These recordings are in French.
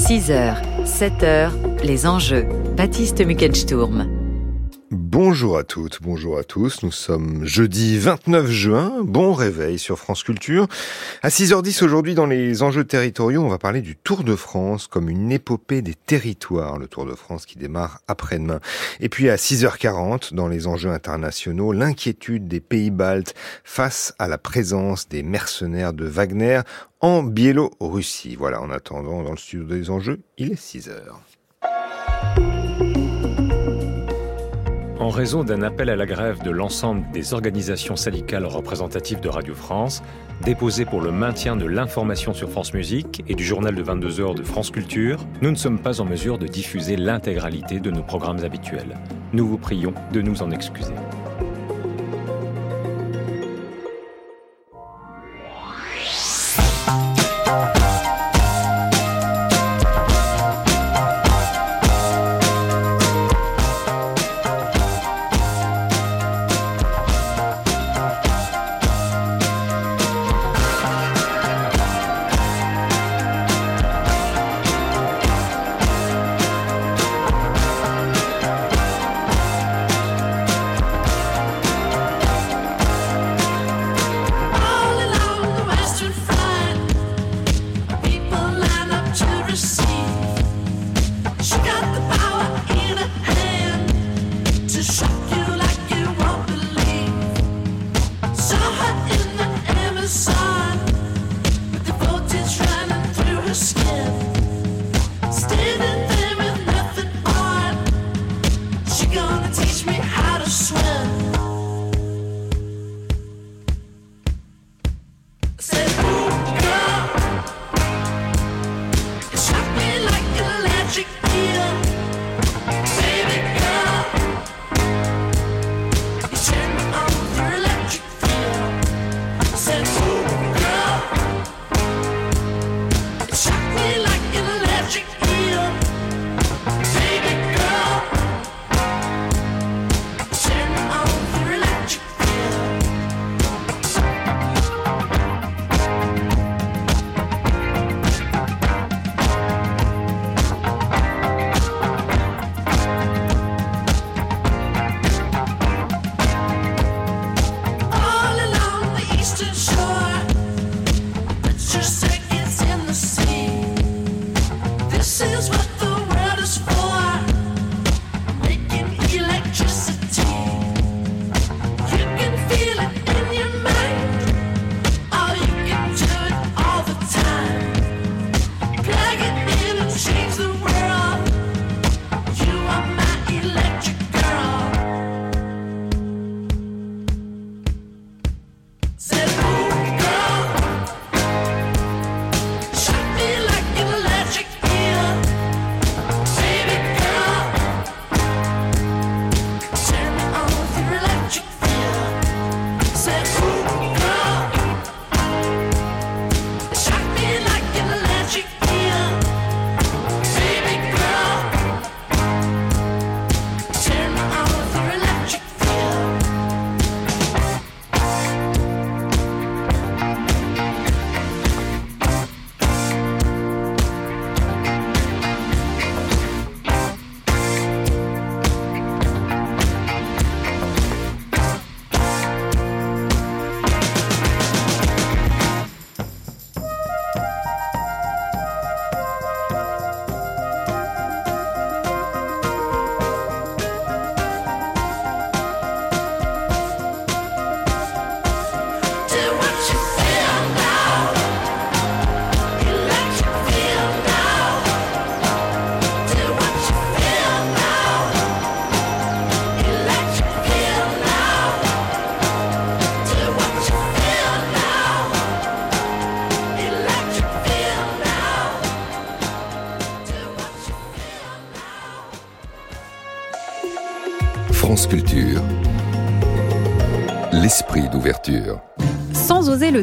6h, 7h, les enjeux. Baptiste Muckensturm. Bonjour à toutes, bonjour à tous. Nous sommes jeudi 29 juin. Bon réveil sur France Culture. À 6h10 aujourd'hui dans les enjeux territoriaux, on va parler du Tour de France comme une épopée des territoires. Le Tour de France qui démarre après-demain. Et puis à 6h40 dans les enjeux internationaux, l'inquiétude des pays baltes face à la présence des mercenaires de Wagner en Biélorussie. Voilà, en attendant dans le studio des enjeux, il est 6h. En raison d'un appel à la grève de l'ensemble des organisations syndicales représentatives de Radio France, déposé pour le maintien de l'information sur France Musique et du journal de 22 heures de France Culture, nous ne sommes pas en mesure de diffuser l'intégralité de nos programmes habituels. Nous vous prions de nous en excuser.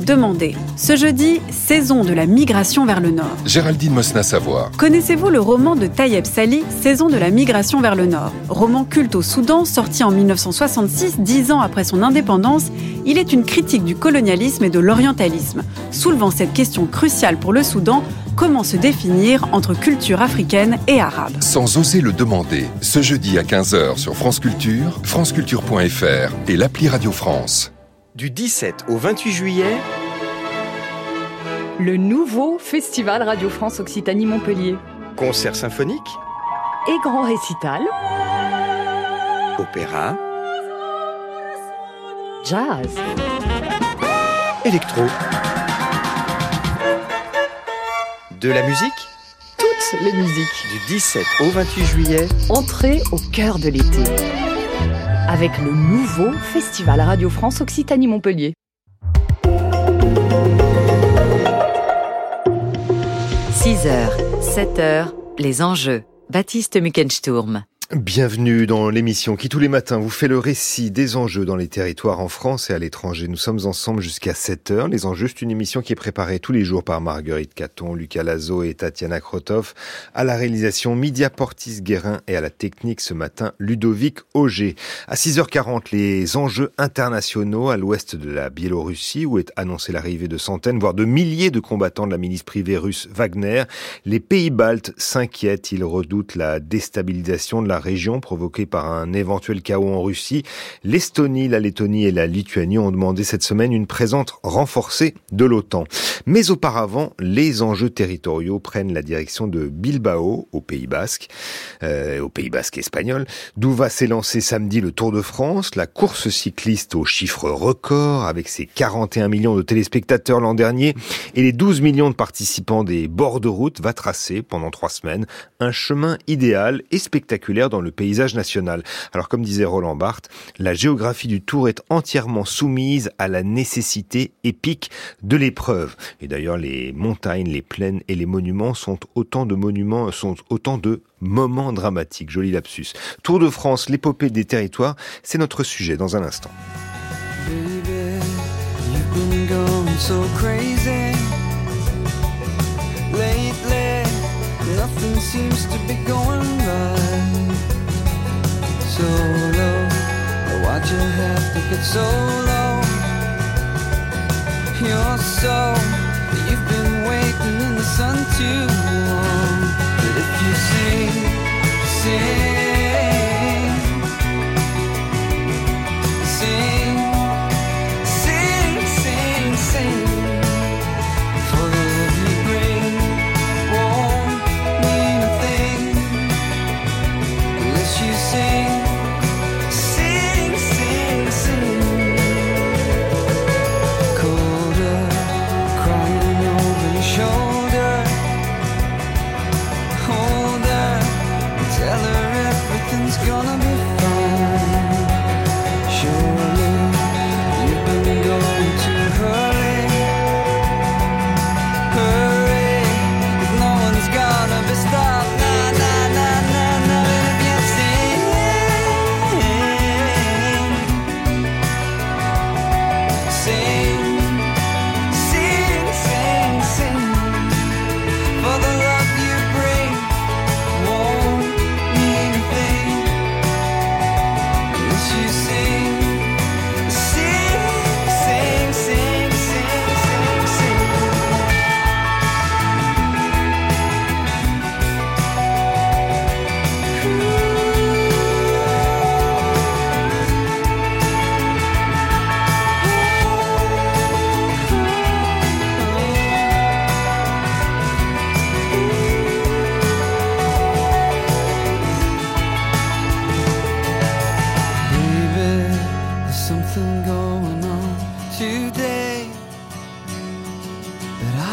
Demander. Ce jeudi, saison de la migration vers le nord. Géraldine Mosna Savoir. Connaissez-vous le roman de Tayeb Sali, Saison de la migration vers le nord? Roman culte au Soudan, sorti en 1966, dix ans après son indépendance, il est une critique du colonialisme et de l'orientalisme. Soulevant cette question cruciale pour le Soudan, comment se définir entre culture africaine et arabe? Sans oser le demander, ce jeudi à 15h sur France Culture, franceculture.fr et l'appli Radio France. Du 17 au 28 juillet, le nouveau Festival Radio France Occitanie Montpellier. Concert symphonique et grand récital. Opéra. Jazz. Électro. De la musique Toutes les musiques. Du 17 au 28 juillet. Entrée au cœur de l'été. Avec le nouveau Festival Radio France Occitanie Montpellier. 6h, 7h, les enjeux. Baptiste Muckensturm. Bienvenue dans l'émission qui tous les matins vous fait le récit des enjeux dans les territoires en France et à l'étranger. Nous sommes ensemble jusqu'à 7 heures. Les enjeux, c'est une émission qui est préparée tous les jours par Marguerite Caton, Lucas Lazo et Tatiana Krotov. À la réalisation, Midia Portis-Guérin et à la technique ce matin, Ludovic Auger. À 6h40, les enjeux internationaux à l'ouest de la Biélorussie où est annoncée l'arrivée de centaines, voire de milliers de combattants de la milice privée russe Wagner. Les pays baltes s'inquiètent. Ils redoutent la déstabilisation de la région provoquée par un éventuel chaos en Russie. L'Estonie, la Lettonie et la Lituanie ont demandé cette semaine une présence renforcée de l'OTAN. Mais auparavant, les enjeux territoriaux prennent la direction de Bilbao, au Pays Basque, euh, au Pays Basque espagnol, d'où va s'élancer samedi le Tour de France, la course cycliste aux chiffres records, avec ses 41 millions de téléspectateurs l'an dernier et les 12 millions de participants des bords de route, va tracer pendant trois semaines un chemin idéal et spectaculaire dans le paysage national. Alors comme disait Roland Barthes, la géographie du Tour est entièrement soumise à la nécessité épique de l'épreuve. Et d'ailleurs les montagnes, les plaines et les monuments sont autant de monuments, sont autant de moments dramatiques. Joli lapsus. Tour de France, l'épopée des territoires, c'est notre sujet dans un instant. So low, why'd you have to get so low? You're so, you've been waiting in the sun too long. But if you sing, sing,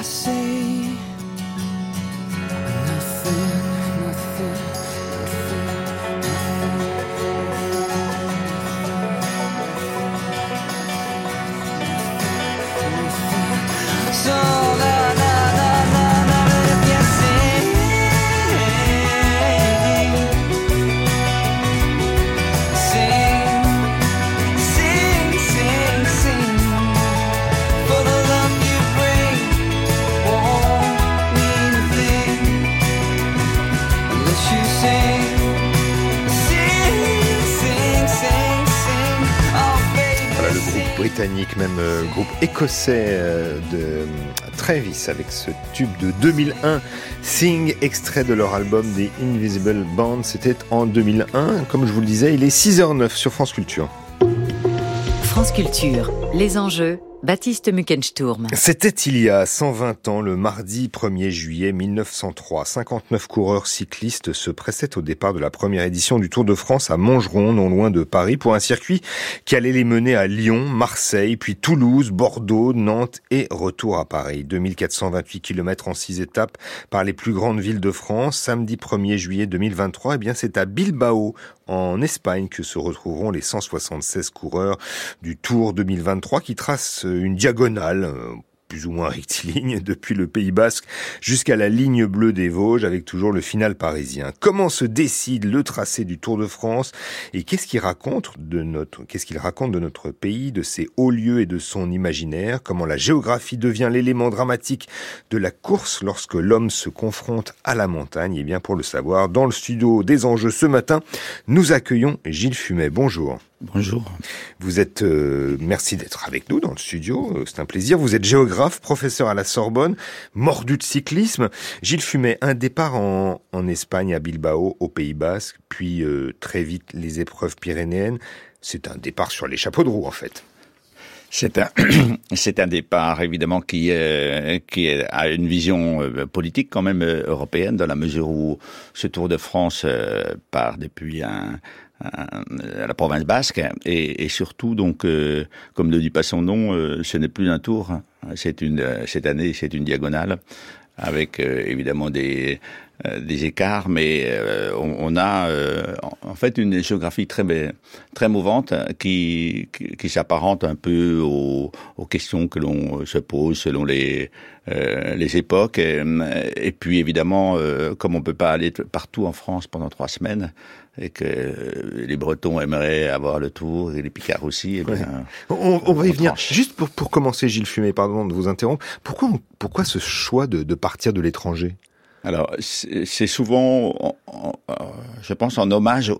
say écossais euh, de Travis avec ce tube de 2001, Sing, extrait de leur album The Invisible Band. C'était en 2001. Comme je vous le disais, il est 6h09 sur France Culture. France Culture, les enjeux Baptiste Muckensturm. C'était il y a 120 ans, le mardi 1er juillet 1903. 59 coureurs cyclistes se pressaient au départ de la première édition du Tour de France à Montgeron, non loin de Paris, pour un circuit qui allait les mener à Lyon, Marseille, puis Toulouse, Bordeaux, Nantes et retour à Paris. 2428 km en 6 étapes par les plus grandes villes de France. Samedi 1er juillet 2023, eh bien, c'est à Bilbao, en Espagne que se retrouveront les 176 coureurs du Tour 2023 qui tracent une diagonale euh, plus ou moins rectiligne depuis le Pays Basque jusqu'à la ligne bleue des Vosges avec toujours le final parisien. Comment se décide le tracé du Tour de France et qu'est-ce qu'il raconte de notre qu'est-ce qu'il raconte de notre pays, de ses hauts lieux et de son imaginaire, comment la géographie devient l'élément dramatique de la course lorsque l'homme se confronte à la montagne? Et eh bien pour le savoir dans le studio des enjeux ce matin, nous accueillons Gilles Fumet. Bonjour. Bonjour. Vous êtes, euh, merci d'être avec nous dans le studio, euh, c'est un plaisir. Vous êtes géographe, professeur à la Sorbonne, mordu de cyclisme. Gilles Fumet, un départ en, en Espagne, à Bilbao, au Pays Basque, puis euh, très vite les épreuves pyrénéennes. C'est un départ sur les chapeaux de roue en fait. C'est un, c'est un départ évidemment qui, qui a une vision politique quand même européenne dans la mesure où ce Tour de France part depuis un, à la province basque. Et, et surtout donc euh, comme ne dit pas son nom euh, ce n'est plus un tour. C'est une cette année c'est une diagonale avec euh, évidemment des des écarts. Mais on, on, a en fait une géographie très très mouvante qui qui, qui s'apparente un peu aux, aux questions que l'on se pose selon les les époques. Et, et puis évidemment comme on peut pas aller partout en France pendant trois semaines et que les Bretons aimeraient avoir le tour et les Picards aussi. Eh bien, on, on, va y venir. Juste pour, pour commencer, Gilles Fumet, pardon de vous interrompre. Pourquoi, pourquoi ce choix de, de partir de l'étranger? Alors, c'est souvent, je pense, en hommage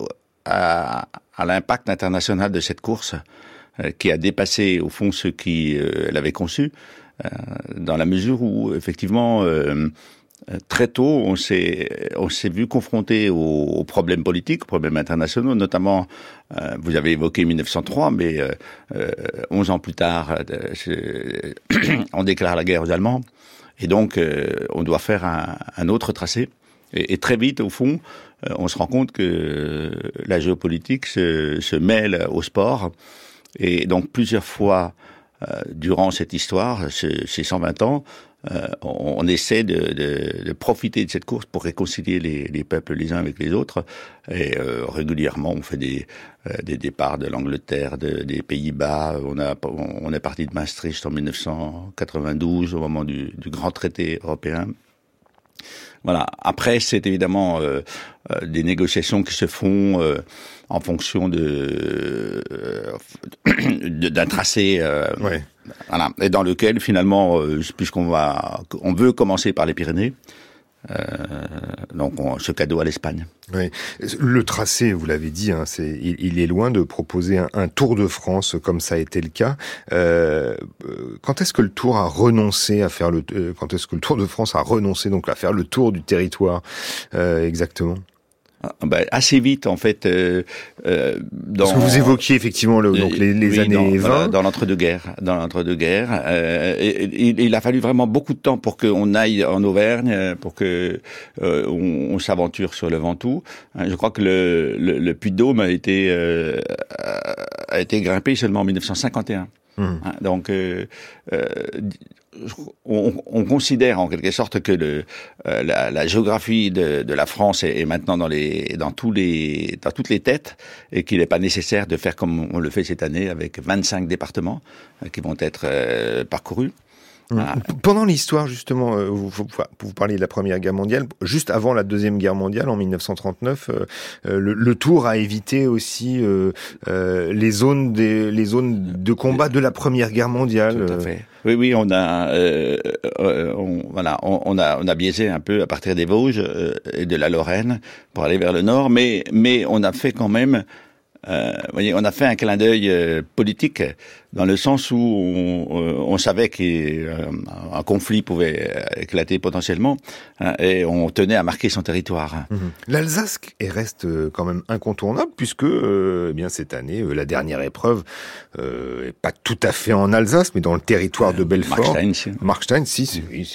à, à l'impact international de cette course euh, qui a dépassé au fond ce qui euh, l'avait conçu, euh, dans la mesure où effectivement euh, euh, très tôt, on s'est vu confronté aux, problèmes politiques, aux problèmes internationaux, notamment. Euh, vous avez évoqué 1903, mais euh, 11 euh, ans plus tard, euh, on déclare la guerre aux Allemands, et donc on doit faire un, autre tracé. Et, très vite, au fond, on se rend compte que la géopolitique se, mêle au sport, et donc plusieurs fois durant cette histoire, ces 120 ans, euh, on, on, essaie de, de, de, profiter de cette course pour réconcilier les, les peuples les uns avec les autres. Et euh, régulièrement, on fait des, euh, des départs de l'Angleterre, de, des Pays-Bas. On, a, on est parti de Maastricht en 1992, au moment du, du grand traité européen. Voilà. Après, c'est évidemment euh, euh, des négociations qui se font euh, en fonction de d'un tracé. Ouais. Voilà. Et dans lequel finalement, puisqu'on va, on veut commencer par les Pyrénées. Euh, donc on, ce cadeau à l'Espagne. Oui. Le tracé, vous l'avez dit, hein, c'est, il, est loin de proposer un, un, Tour de France comme ça a été le cas. Euh, quand est-ce que le Tour a renoncé à faire le, euh, quand est-ce que le Tour de France a renoncé donc à faire le tour du territoire euh, exactement? Ben, assez vite en fait. Euh, euh, dans, Parce que vous évoquiez effectivement le, donc les, les oui, années dans, 20. Dans l'entre-deux-guerres, dans l'entre-deux-guerres, euh, il, il, a fallu vraiment beaucoup de temps pour qu'on aille en Auvergne, pour que euh, on, on s'aventure sur le Ventoux. Je crois que le, le, le Puy de Dôme a été euh, a été grimpé seulement en 1951. Mmh. Donc, euh, euh, on, on, considère en quelque sorte que euh, la, géographie de, la France est, est, maintenant dans, les, dans, tous les, dans toutes les têtes et qu'il n'est pas nécessaire de faire comme on le fait cette année avec 25 départements euh, qui vont être euh, parcourus. Ah. Pendant l'histoire, justement, euh, vous, vous, vous, parliez de la Première Guerre mondiale, juste avant la Deuxième Guerre mondiale, en 1939, euh, euh, le, le, Tour a évité aussi euh, euh, les zones des, les zones de combat de la Première Guerre mondiale. Tout à fait. Oui, oui, on a, euh, on, voilà, on, on, a, on a biaisé un peu à partir des Vosges et de la Lorraine pour aller vers le nord, mais, mais on a fait quand même euh, voyez, on a fait un clin d'œil euh, politique dans le sens où on, euh, on savait qu'un conflit pouvait éclater potentiellement hein, et on tenait à marquer son territoire. Mhm. L'Alsace est reste quand même incontournable puisque eh bien cette année la dernière épreuve euh, est pas tout à fait en Alsace mais dans le territoire de Belfort. Markstein, si. Markstein, si, c'est oui,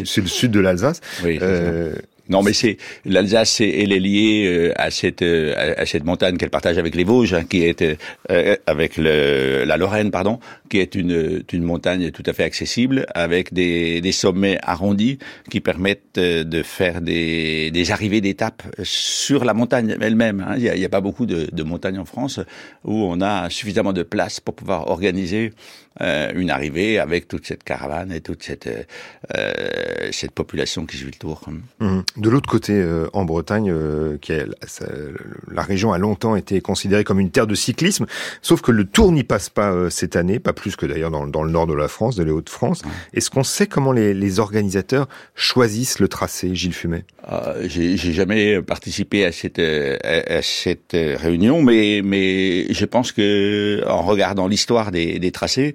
le- c'est le sud de l'Alsace. Oui, c'est Euh, Non, mais c'est l'Alsace, elle est liée euh, à cette euh, à, cette montagne qu'elle partage avec les Vosges, hein, qui est euh, avec le, la Lorraine, pardon, qui est une une montagne tout à fait accessible, avec des, des sommets arrondis qui permettent euh, de faire des des arrivées d'étapes sur la montagne elle-même. hein. Il y a, il y a pas beaucoup de, de montagnes en France où on a suffisamment de place pour pouvoir organiser euh, une arrivée avec toute cette caravane et toute cette euh, euh, cette population qui suit le tour. Mhm. De l'autre côté, euh, en Bretagne, euh, qui ça- la région a longtemps été considérée comme une terre de cyclisme, sauf que le Tour n'y passe pas euh, cette année, pas plus que d'ailleurs dans, dans le nord de la France, de les Hauts-de-France. Est-ce qu'on sait comment les, les organisateurs choisissent le tracé, Gilles Fumet? J'ai jamais participé à cette à, à cette réunion, mais mais je pense que en regardant l'histoire des, des tracés,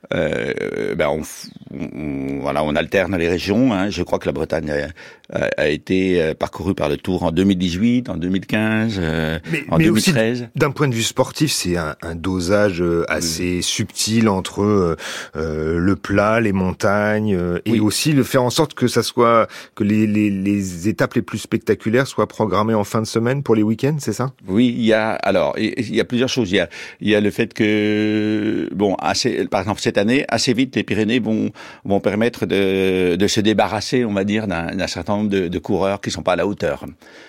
euh, ben on, voilà, on alterne les régions. Hein. Je crois que la Bretagne a, a- a été euh, parcourue par le Tour en 2018, en 2015, euh, Mais- en mais aussi 2013. D'un point de vue sportif, c'est un, un dosage euh, assez subtil entre euh, euh, le plat, les montagnes, et Oui. aussi le faire en sorte que ça soit que les, les, les étapes les plus spectaculaires soient programmées en fin de semaine pour les week-ends, c'est ça? Oui, il y a alors il il y a plusieurs choses. Il y a il y a le fait que bon assez par exemple cette année assez vite les Pyrénées vont vont permettre de de se débarrasser on va dire d'un certain nombre de, de coureurs qui sont pas à la hauteur.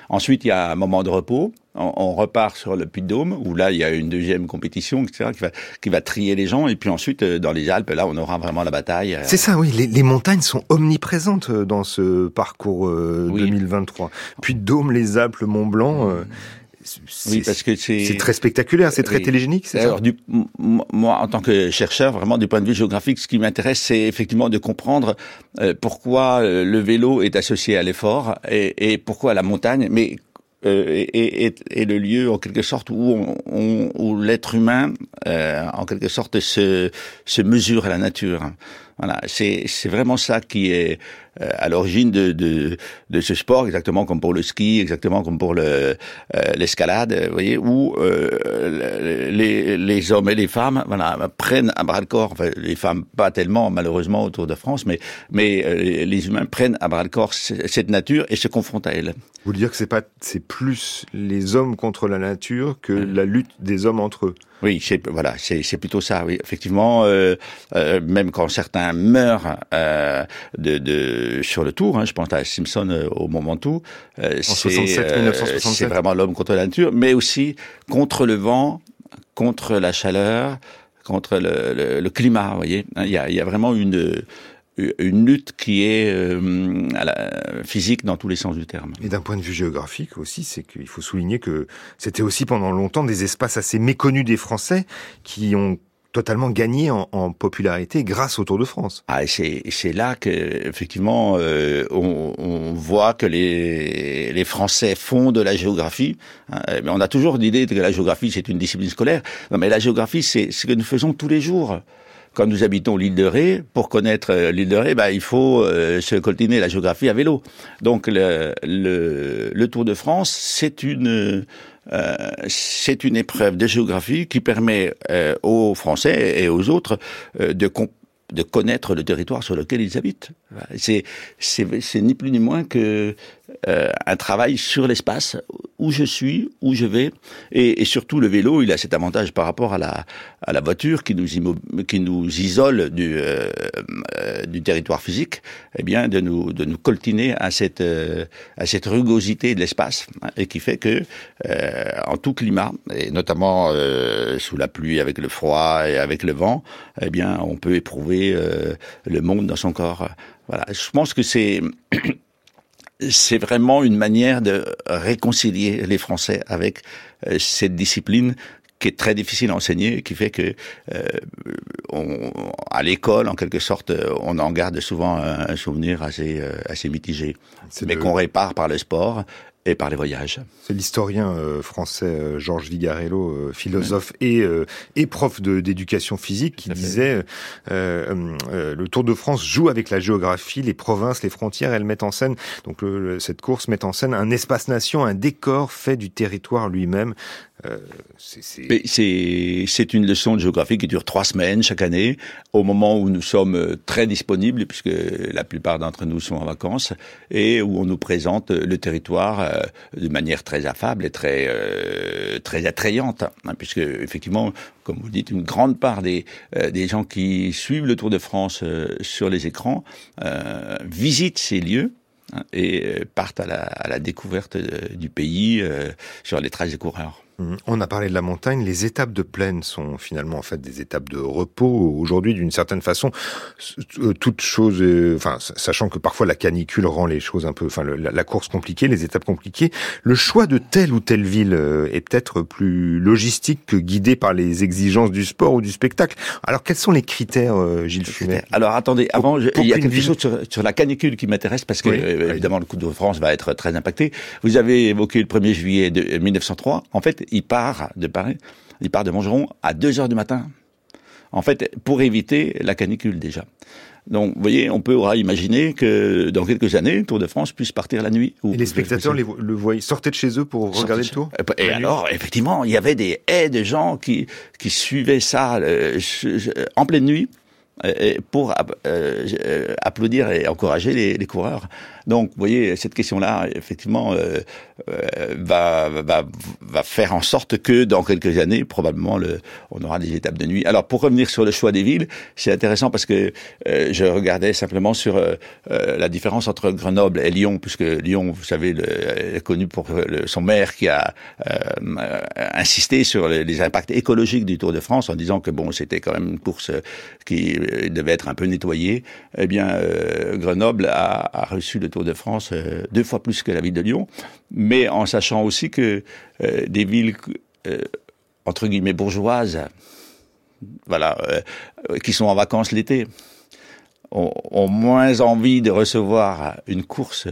Ensuite il y a un moment de repos. On, repart sur le Puy-de-Dôme où là il y a une deuxième compétition etc qui va qui va trier les gens et puis ensuite euh, dans les Alpes là on aura vraiment la bataille. euh, C'est ça, oui. Les, les montagnes sont omniprésentes euh, dans ce parcours euh, Oui. 2023. Puis Dôme, les Alpes, le Mont Blanc. euh, c'est- Oui parce que c'est très spectaculaire, c'est très Oui. télégénique, c'est ça Alors, du, moi, en tant que chercheur, vraiment du point de vue géographique, ce qui m'intéresse, c'est effectivement de comprendre euh, pourquoi euh, le vélo est associé à l'effort et, et pourquoi la montagne, mais euh, est, est- est le lieu en quelque sorte où, on, on- où l'être humain, euh, en quelque sorte, se, se mesure à la nature. Voilà, c'est vraiment ça qui est euh, à l'origine de, de de ce sport, exactement comme pour le ski, exactement comme pour le euh, l'escalade, vous voyez, où euh, les les hommes et les femmes, voilà, prennent à bras le corps. Enfin, les femmes pas tellement malheureusement autour de France, mais mais euh, les humains prennent à bras le corps cette nature et se confrontent à elle. Vous voulez dire que c'est plus les hommes contre la nature que la lutte des hommes entre eux? Oui, c'est voilà, c'est c'est plutôt ça. Oui, effectivement, euh, euh, même quand certains meurent euh, de, de sur le tour, hein, je pense à Simpson euh, au moment tout, euh, c'est 67, euh, 1967. c'est vraiment l'homme contre la nature, mais aussi contre le vent, contre la chaleur, contre le, le, le climat. Vous voyez, Hein, il y a, il y a vraiment une une lutte qui est euh, à la, physique dans tous les sens du terme. Et d'un point de vue géographique aussi, c'est qu'il faut souligner que c'était aussi pendant longtemps des espaces assez méconnus des Français qui ont totalement gagné en, en popularité grâce au Tour de France. Ah, c'est là que effectivement euh, on, on voit que les les Français font de la géographie. hein. mais on a toujours l'idée que la géographie c'est une discipline scolaire. Non, mais la géographie c'est ce que nous faisons tous les jours. Quand nous habitons l'île de Ré, pour connaître euh, l'île de Ré, bah, il faut euh, se coltiner la géographie à vélo. Donc le, le, le Tour de France, c'est une euh, c'est une épreuve de géographie qui permet euh, aux Français et aux autres euh, de de connaître le territoire sur lequel ils habitent. C'est c'est c'est ni plus ni moins que euh, un travail sur l'espace où je suis, où je vais, et, et surtout le vélo, il a cet avantage par rapport à la à la voiture qui nous qui nous isole du euh, euh, du territoire physique, eh bien de nous de nous coltiner à cette euh, à cette rugosité de l'espace hein, et qui fait que euh, en tout climat et notamment euh, sous la pluie avec le froid et avec le vent, eh bien on peut éprouver euh, le monde dans son corps. Voilà, je pense que c'est c'est vraiment une manière de réconcilier les Français avec euh, cette discipline qui est très difficile à enseigner, qui fait que euh, on, à l'école, en quelque sorte, euh, on en garde souvent un, un souvenir assez euh, assez mitigé, mais qu'on répare par le sport et par les voyages. C'est l'historien euh, français euh, Georges Vigarello, euh, philosophe et, et prof d'éducation physique, qui disait le Tour de France joue avec la géographie, les provinces, les frontières. Elle met en scène donc cette course met en scène un espace-nation, un décor fait du territoire lui-même. Euh, c'est une leçon de géographie qui dure trois semaines chaque année, au moment où nous sommes euh, très disponibles, puisque la plupart d'entre nous sont en vacances, et où on nous présente le territoire euh, de manière très affable et très très attrayante, hein, puisque effectivement, comme vous dites, une grande part des des gens qui suivent le Tour de France sur les écrans visitent ces lieux hein, et partent à la, à la découverte du pays sur les traces des coureurs. Mhm. On a parlé de la montagne. Les étapes de plaine sont finalement en fait des étapes de repos. Aujourd'hui, d'une certaine façon, euh, toute chose, euh, enfin, sachant que parfois la canicule rend les choses un peu, enfin, la, course compliquée, les étapes compliquées. Le choix de telle ou telle ville euh, est peut-être plus logistique que guidé par les exigences du sport ou du spectacle. Alors, quels sont les critères, Gilles Fumet? Alors, attendez, avant, il y a quelque chose sur, la canicule qui m'intéresse parce que évidemment le Coupe de France va être très impacté. Vous avez évoqué le 1er juillet de 1903. En fait, il part de Paris, il part de Montgeron à 2 heures du matin. En fait, pour éviter la canicule déjà. Donc, vous voyez, on peut imaginer que dans quelques années, le Tour de France puisse partir la nuit. Et les spectateurs le voyaient, sortaient de chez eux pour regarder le Tour Et alors, effectivement, il y avait des haies de gens qui, qui suivaient ça euh, en pleine nuit pour euh, applaudir et encourager les, les coureurs. Donc, vous voyez, cette question-là, effectivement, euh, euh, va, faire en sorte que dans quelques années, probablement, le, on aura des étapes de nuit. Alors, pour revenir sur le choix des villes, c'est intéressant parce que euh, je regardais simplement sur la différence entre Grenoble et Lyon, puisque Lyon, vous savez, est connu pour son maire qui a insisté sur les, impacts écologiques du Tour de France en disant que bon, c'était quand même une course qui devait être un peu nettoyée. Eh bien, Grenoble a reçu le De France euh, deux fois plus que la ville de Lyon, mais en sachant aussi que euh, des villes euh, entre guillemets bourgeoises, voilà, qui sont en vacances l'été, ont, moins envie de recevoir une course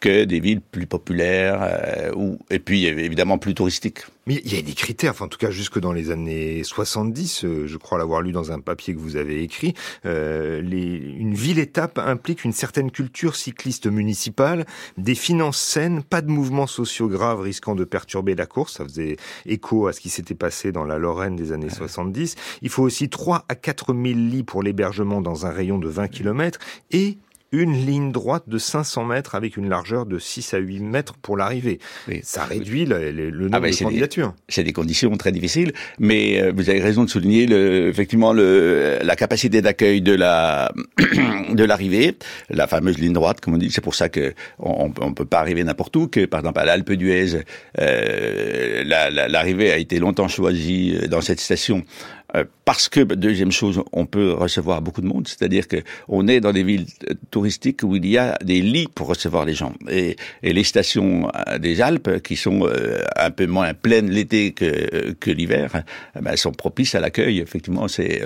que des villes plus populaires ou et puis évidemment plus touristiques. Mais il y a des critères, enfin, en tout cas jusque dans les années 70, euh, je crois l'avoir lu dans un papier que vous avez écrit, euh, les, une ville-étape implique une certaine culture cycliste municipale, des finances saines, pas de mouvements sociaux graves risquant de perturber la course, ça faisait écho à ce qui s'était passé dans la Lorraine des années 70. Il faut aussi 3 à 4 000 lits pour l'hébergement dans un rayon de 20 km et une ligne droite de 500 mètres avec une largeur de 6 à 8 mètres pour l'arrivée. Ça réduit le, le ah, nombre de candidatures. C'est des conditions très difficiles, mais euh, vous avez raison de souligner le, effectivement le, la capacité d'accueil de la de l'arrivée, la fameuse ligne droite, comme on dit. C'est pour ça que on, on peut pas arriver n'importe où. Que par exemple à l'Alpe d'Huez, euh, l'arrivée a été longtemps choisie dans cette station euh, parce que deuxième chose, on peut recevoir beaucoup de monde, c'est-à-dire que on est dans des villes touristiques où il y a des lits pour recevoir les gens et, et les stations euh, des Alpes qui sont euh, un peu moins pleines l'été que, que l'hiver, ben, sont propices à l'accueil. Effectivement, c'est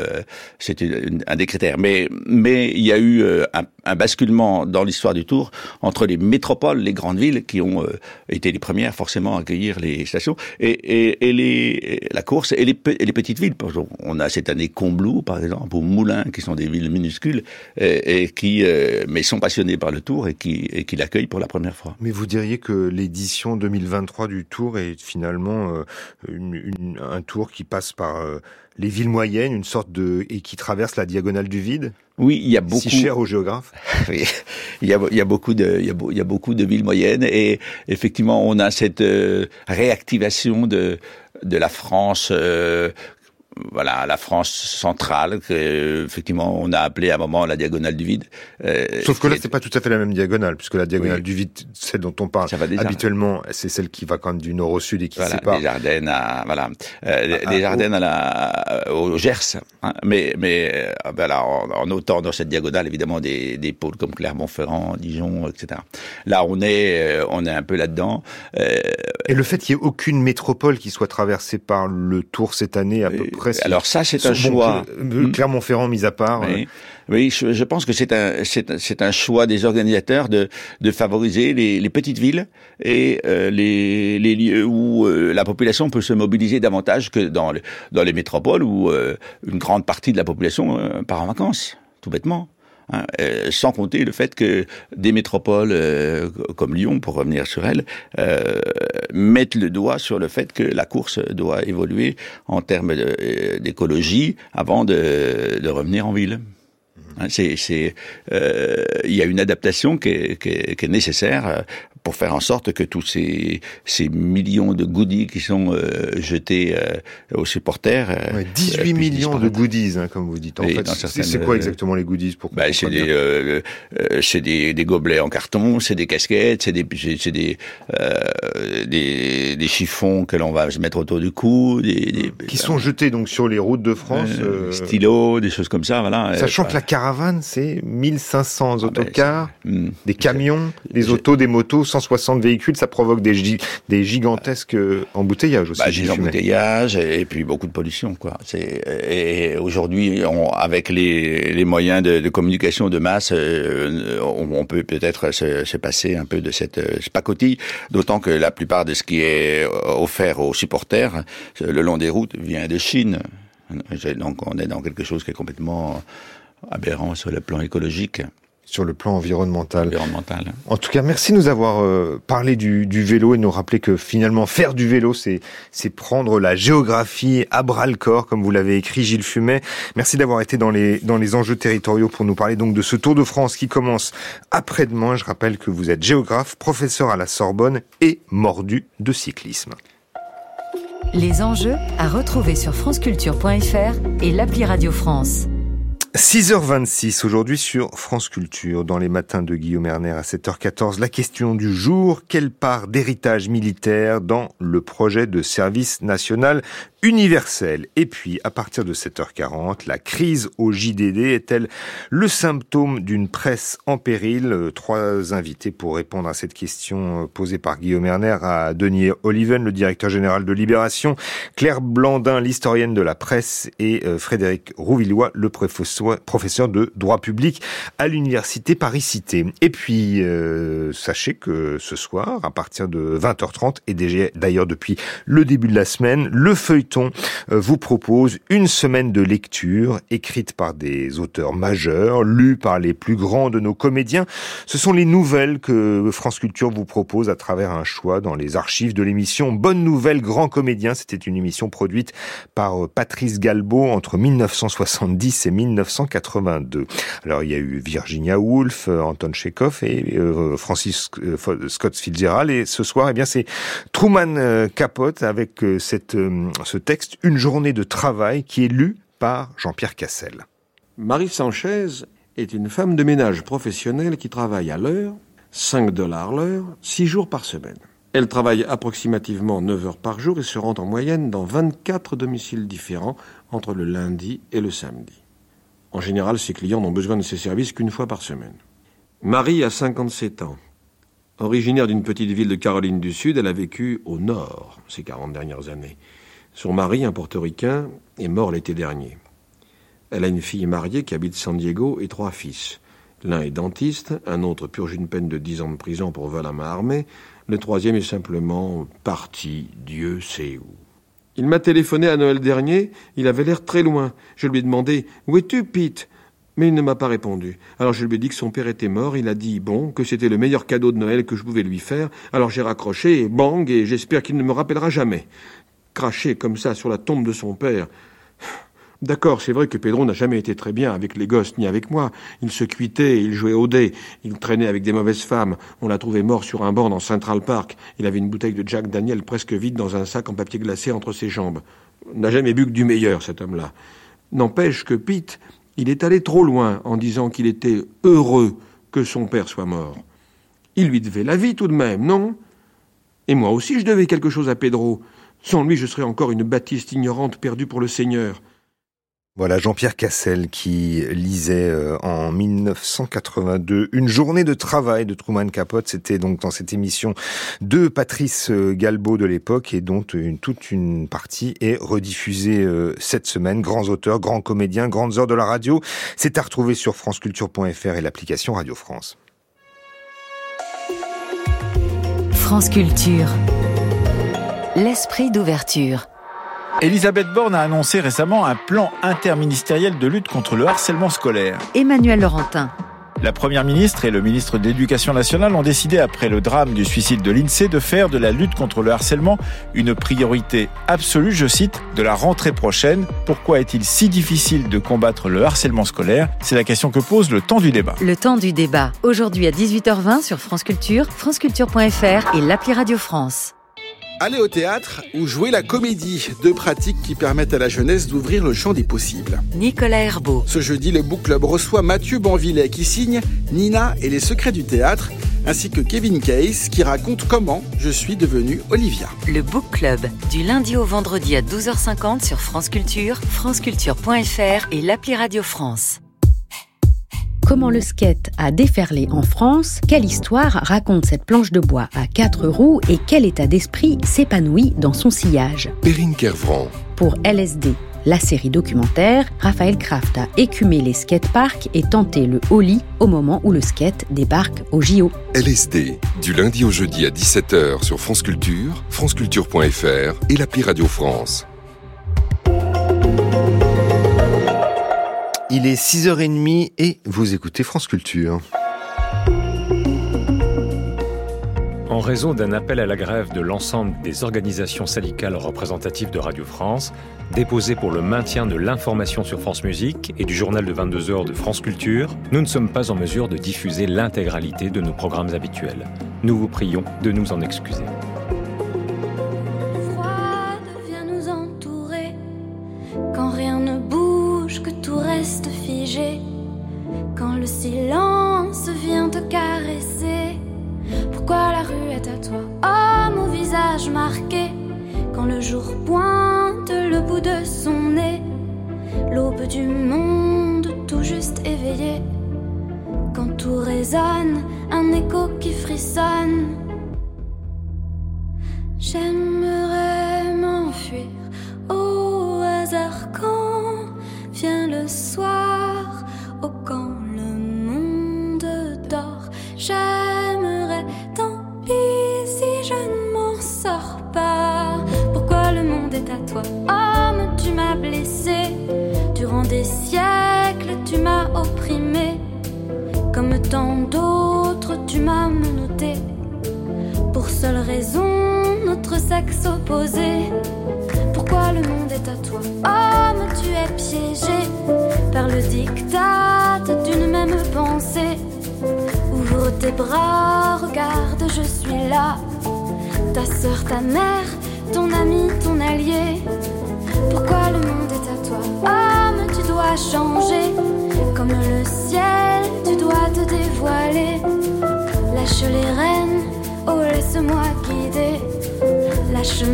c'est un des critères. Mais mais il y a eu un, un basculement dans l'histoire du Tour entre les métropoles, les grandes villes qui ont été les premières forcément à accueillir les stations et, et, et les la course et les, et les petites villes on a cette année Combloux, par exemple, ou Moulins, qui sont des villes minuscules, et, qui, euh, mais sont passionnés par le Tour et qui, et qui l'accueillent pour la première fois. Mais vous diriez que l'édition 2023 du Tour est finalement euh, une, un Tour qui passe par euh, les villes moyennes, une sorte de et qui traverse la diagonale du vide? Oui, il y a beaucoup. Si cher aux géographes. oui, il y a, il y a beaucoup de, il y a, il y a beaucoup de villes moyennes et effectivement, on a cette réactivation de de la France euh, voilà, la France centrale, que, effectivement, on a appelé à un moment la diagonale du vide. Euh, Sauf que là, c'est pas tout à fait la même diagonale, puisque la diagonale du vide, celle dont on parle habituellement, c'est celle qui va quand même du nord au sud et qui voilà, sépare. Des Ardennes à, voilà, euh, des Ardennes à la, au Gers. Hein, mais, mais, ben en, en, autant dans cette diagonale, évidemment, des, des pôles comme Clermont-Ferrand, Dijon, etc. Là, on est, on est un peu là-dedans. et le fait qu'il n'y ait aucune métropole qui soit traversée par le Tour cette année, à peu près, précis. Alors ça, c'est un Bon, choix. Cl- Clermont-Ferrand mis à part. euh, Oui, oui je, je pense que c'est un, c'est, un- c'est un choix des organisateurs de, de favoriser les, les petites villes et euh, les, les lieux où euh, la population peut se mobiliser davantage que dans, le- dans les métropoles où euh, une grande partie de la population euh, part en vacances, tout bêtement. Hein. Euh, sans compter le fait que des métropoles euh, comme Lyon, pour revenir sur elle, euh, mettent le doigt sur le fait que la course doit évoluer en termes d'écologie avant de, de revenir en ville. Hein, C'est, c'est, euh, il y a une adaptation qui est, qui est- qui est nécessaire pour faire en sorte que tous ces, ces millions de goodies qui sont euh, jetés euh, aux supporters. euh, ouais, euh, 18 puissent millions de goodies, hein, comme vous dites. En fait, c'est quoi exactement les goodies pour Ben, c'est des, gobelets en carton, c'est des casquettes, c'est des, c'est c'est des, des, des chiffons que l'on va se mettre autour du cou, des, Qui sont jetés donc sur les routes de France. stylos, des choses comme ça, voilà. Sachant que la caravane, c'est 1500 ben, autocars, hmm. des camions, des autos, des motos, 160 véhicules, ça provoque des, gi- des gigantesques euh, embouteillages aussi. Bah, des embouteillages et puis beaucoup de pollution, quoi. Et aujourd'hui, avec les, les moyens de, de communication de masse, euh, on, on peut peut-être se, se passer un peu de cette euh, pacotille. D'autant que la plupart de ce qui est euh, offert aux supporters le long des routes vient de Chine. Donc, on est dans quelque chose qui est complètement aberrant sur le plan écologique, Sur le plan environnemental. environnemental. En tout cas, merci de nous avoir euh, parlé du, du vélo et de nous rappeler que finalement faire du vélo, c'est c'est prendre la géographie à bras le corps, comme vous l'avez écrit Gilles Fumet. Merci d'avoir été dans les dans les enjeux territoriaux pour nous parler donc de ce Tour de France qui commence après-demain. Je rappelle que vous êtes géographe, professeur à la Sorbonne et mordu de cyclisme. Les enjeux à retrouver sur franceculture.fr et l'appli Radio France. 6h26 aujourd'hui sur France Culture, dans les matins de Guillaume Erner à 7h14. La question du jour, quelle part d'héritage militaire dans le projet de service national universel Et puis, à partir de 7h40, la crise au JDD est-elle le symptôme d'une presse en péril? Euh, Trois invités pour répondre à cette question euh, posée par Guillaume Erner à Denis Oliven, le directeur général de Libération, Claire Blandin, l'historienne de la presse, et euh, Frédéric Rouvillois, le professeur, de droit public à l'université Paris-Cité. Et puis, euh, sachez que ce soir, à partir de 20h30, et d'ailleurs depuis le début de la semaine, le feuilleton euh, vous propose une semaine de lecture écrite par des auteurs majeurs, lue par les plus grands de nos comédiens. Ce sont les nouvelles que France Culture vous propose à travers un choix dans les archives de l'émission Bonne Nouvelle Grand Comédien. C'était une émission produite par euh, Patrice Galbeau entre 1970 et 1982. Alors il y a eu Virginia Woolf, euh, Anton Chekhov et Francis Scott Fitzgerald. Et ce soir, eh bien c'est Truman Capote avec cette, euh, texte Une journée de travail qui est lu par Jean-Pierre Cassel. Marie Sanchez est une femme de ménage professionnelle qui travaille à l'heure, 5 dollars l'heure, 6 jours par semaine. Elle travaille approximativement 9 heures par jour et se rend en moyenne dans 24 domiciles différents entre le lundi et le samedi. En général, ses clients n'ont besoin de ses services qu'une fois par semaine. Marie a 57 ans. Originaire d'une petite ville de Caroline du Sud, elle a vécu au nord ces 40 dernières années. Son mari, un portoricain, est mort l'été dernier. Elle a une fille mariée qui habite San Diego et trois fils. L'un est dentiste, un autre purge une peine de dix ans de prison pour vol à main armée, le troisième est simplement parti, Dieu sait où. Il m'a téléphoné à Noël dernier, il avait l'air très loin. Je lui ai demandé Où es-tu, Pete? Mais il ne m'a pas répondu. Alors je lui ai dit que son père était mort, il a dit bon, que c'était le meilleur cadeau de Noël que je pouvais lui faire. Alors j'ai raccroché, bang, et j'espère qu'il ne me rappellera jamais. Cracher comme ça sur la tombe de son père. D'accord, c'est vrai que Pedro n'a jamais été très bien avec les gosses ni avec moi. Il se cuitait, il jouait au dé, il traînait avec des mauvaises femmes. On l'a trouvé mort sur un banc dans Central Park. Il avait une bouteille de Jack Daniel presque vide dans un sac en papier glacé entre ses jambes. N'a jamais bu que du meilleur, cet homme-là. N'empêche que Pete, il est allé trop loin en disant qu'il était heureux que son père soit mort. Il lui devait la vie tout de même, non? Et moi aussi je devais quelque chose à Pedro. Sans lui, je serais encore une baptiste ignorante perdue pour le Seigneur. Voilà Jean-Pierre Cassel qui lisait euh, en 1982 une journée de travail de Truman Capote. C'était donc dans cette émission de Patrice euh, Galbeau de l'époque et dont une, toute une partie est rediffusée euh, cette semaine. Grands auteurs, grands comédiens, grandes heures de la radio. C'est à retrouver sur franceculture.fr et l'application Radio France. France Culture. L'esprit d'ouverture. Elisabeth Borne a annoncé récemment un plan interministériel de lutte contre le harcèlement scolaire. Emmanuel Laurentin. La Première ministre et le ministre de l'Éducation nationale ont décidé, après le drame du suicide de l'INSEE, de faire de la lutte contre le harcèlement une priorité absolue, je cite, de la rentrée prochaine. Pourquoi est-il si difficile de combattre le harcèlement scolaire? C'est la question que pose le temps du débat. Le temps du débat, aujourd'hui à 18h20 sur France Culture, franceculture.fr et l'appli Radio France. Aller au théâtre ou jouer la comédie, deux pratiques qui permettent à la jeunesse d'ouvrir le champ des possibles. Nicolas Herbeau. Ce jeudi, le Book Club reçoit Mathieu Banvillet qui signe Nina et les secrets du théâtre, ainsi que Kevin Case qui raconte comment je suis devenue Olivia. Le Book Club, du lundi au vendredi à 12h50 sur France Culture, franceculture.fr et l'appli Radio France. Comment le skate a déferlé en France Quelle histoire raconte cette planche de bois à quatre roues et quel état d'esprit s'épanouit dans son sillage Perrine Kervran. Pour LSD, la série documentaire, Raphaël Kraft a écumé les skateparks et tenté le holly au moment où le skate débarque au JO. LSD, du lundi au jeudi à 17h sur France Culture, franceculture.fr et l'appli Radio France. Il est 6h30 et vous écoutez France Culture. En raison d'un appel à la grève de l'ensemble des organisations syndicales représentatives de Radio France, déposé pour le maintien de l'information sur France Musique et du journal de 22 heures de France Culture, nous ne sommes pas en mesure de diffuser l'intégralité de nos programmes habituels. Nous vous prions de nous en excuser.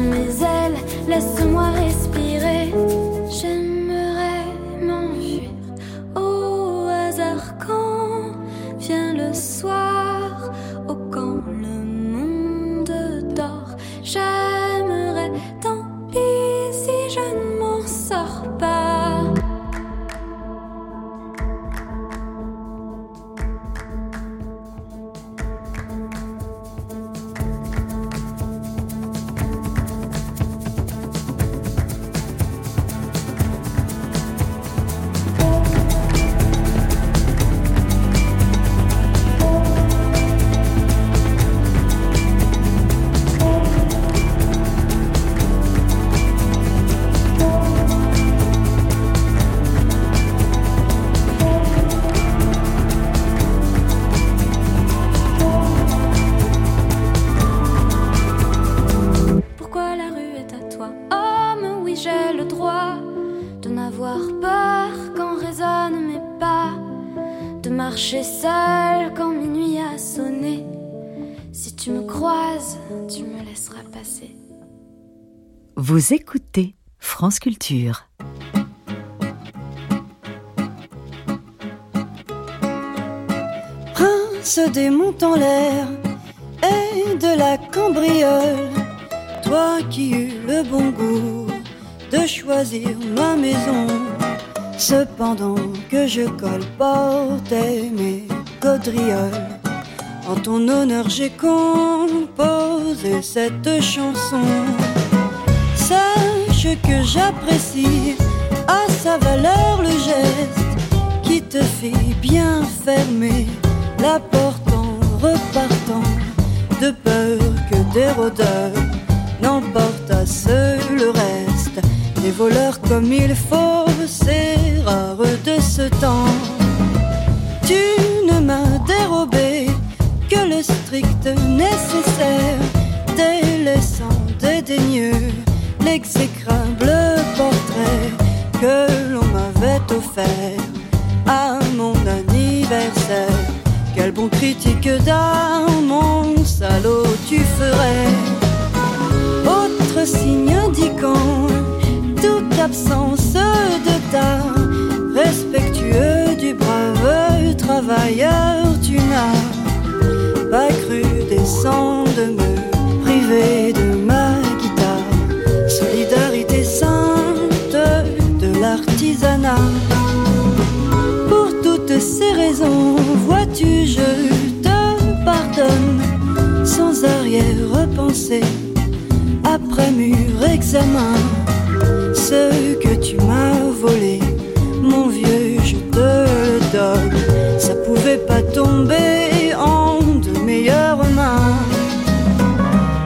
Mes ailes, laisse-moi respirer. Écoutez France Culture. Prince des Monts-en-l'Air et de la cambriole, toi qui eus le bon goût de choisir ma maison, cependant que je colportais mes gaudrioles. En ton honneur, j'ai composé cette chanson. Que j'apprécie à sa valeur le geste qui te fait bien fermer la porte en repartant, de peur que des rôdeurs n'emportent à seul le reste. Des voleurs comme il faut, c'est rare de ce temps. Tu ne m'as dérobé que le strict nécessaire, délaissant dédaigneux l'exécrable portrait que l'on m'avait offert à mon anniversaire. Quel bon critique d'âme, mon salaud, tu ferais. Autre signe indiquant toute absence de ta respectueux du brave travailleur, tu n'as pas cru décent de me priver de Pour toutes ces raisons, vois-tu, je te pardonne sans arrière-pensée. Après mûr examen, ce que tu m'as volé, mon vieux, je te donne. Ça pouvait pas tomber en de meilleures mains.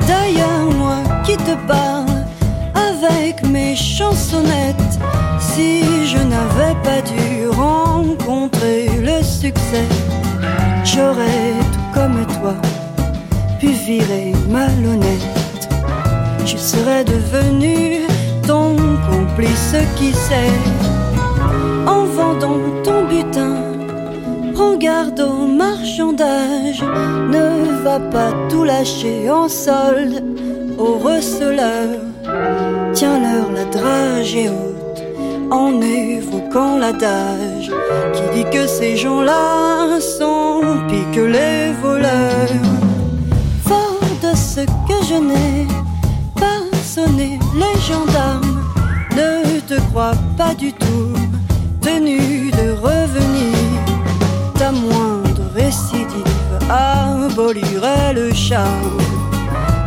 D'ailleurs, moi qui te parle avec mes chansonnettes, pas dû rencontrer le succès, j'aurais tout comme toi pu virer malhonnête. Je serais devenu ton complice qui sait en vendant ton butin. Prends garde au marchandage, ne va pas tout lâcher en solde au receleur. Tiens-leur la est haute en évoquant l'adage qui dit que ces gens-là sont pis que les voleurs. Fort de ce que je n'ai pas sonné les gendarmes, ne te crois pas du tout tenu de revenir. Ta moindre récidive abolirait le charme.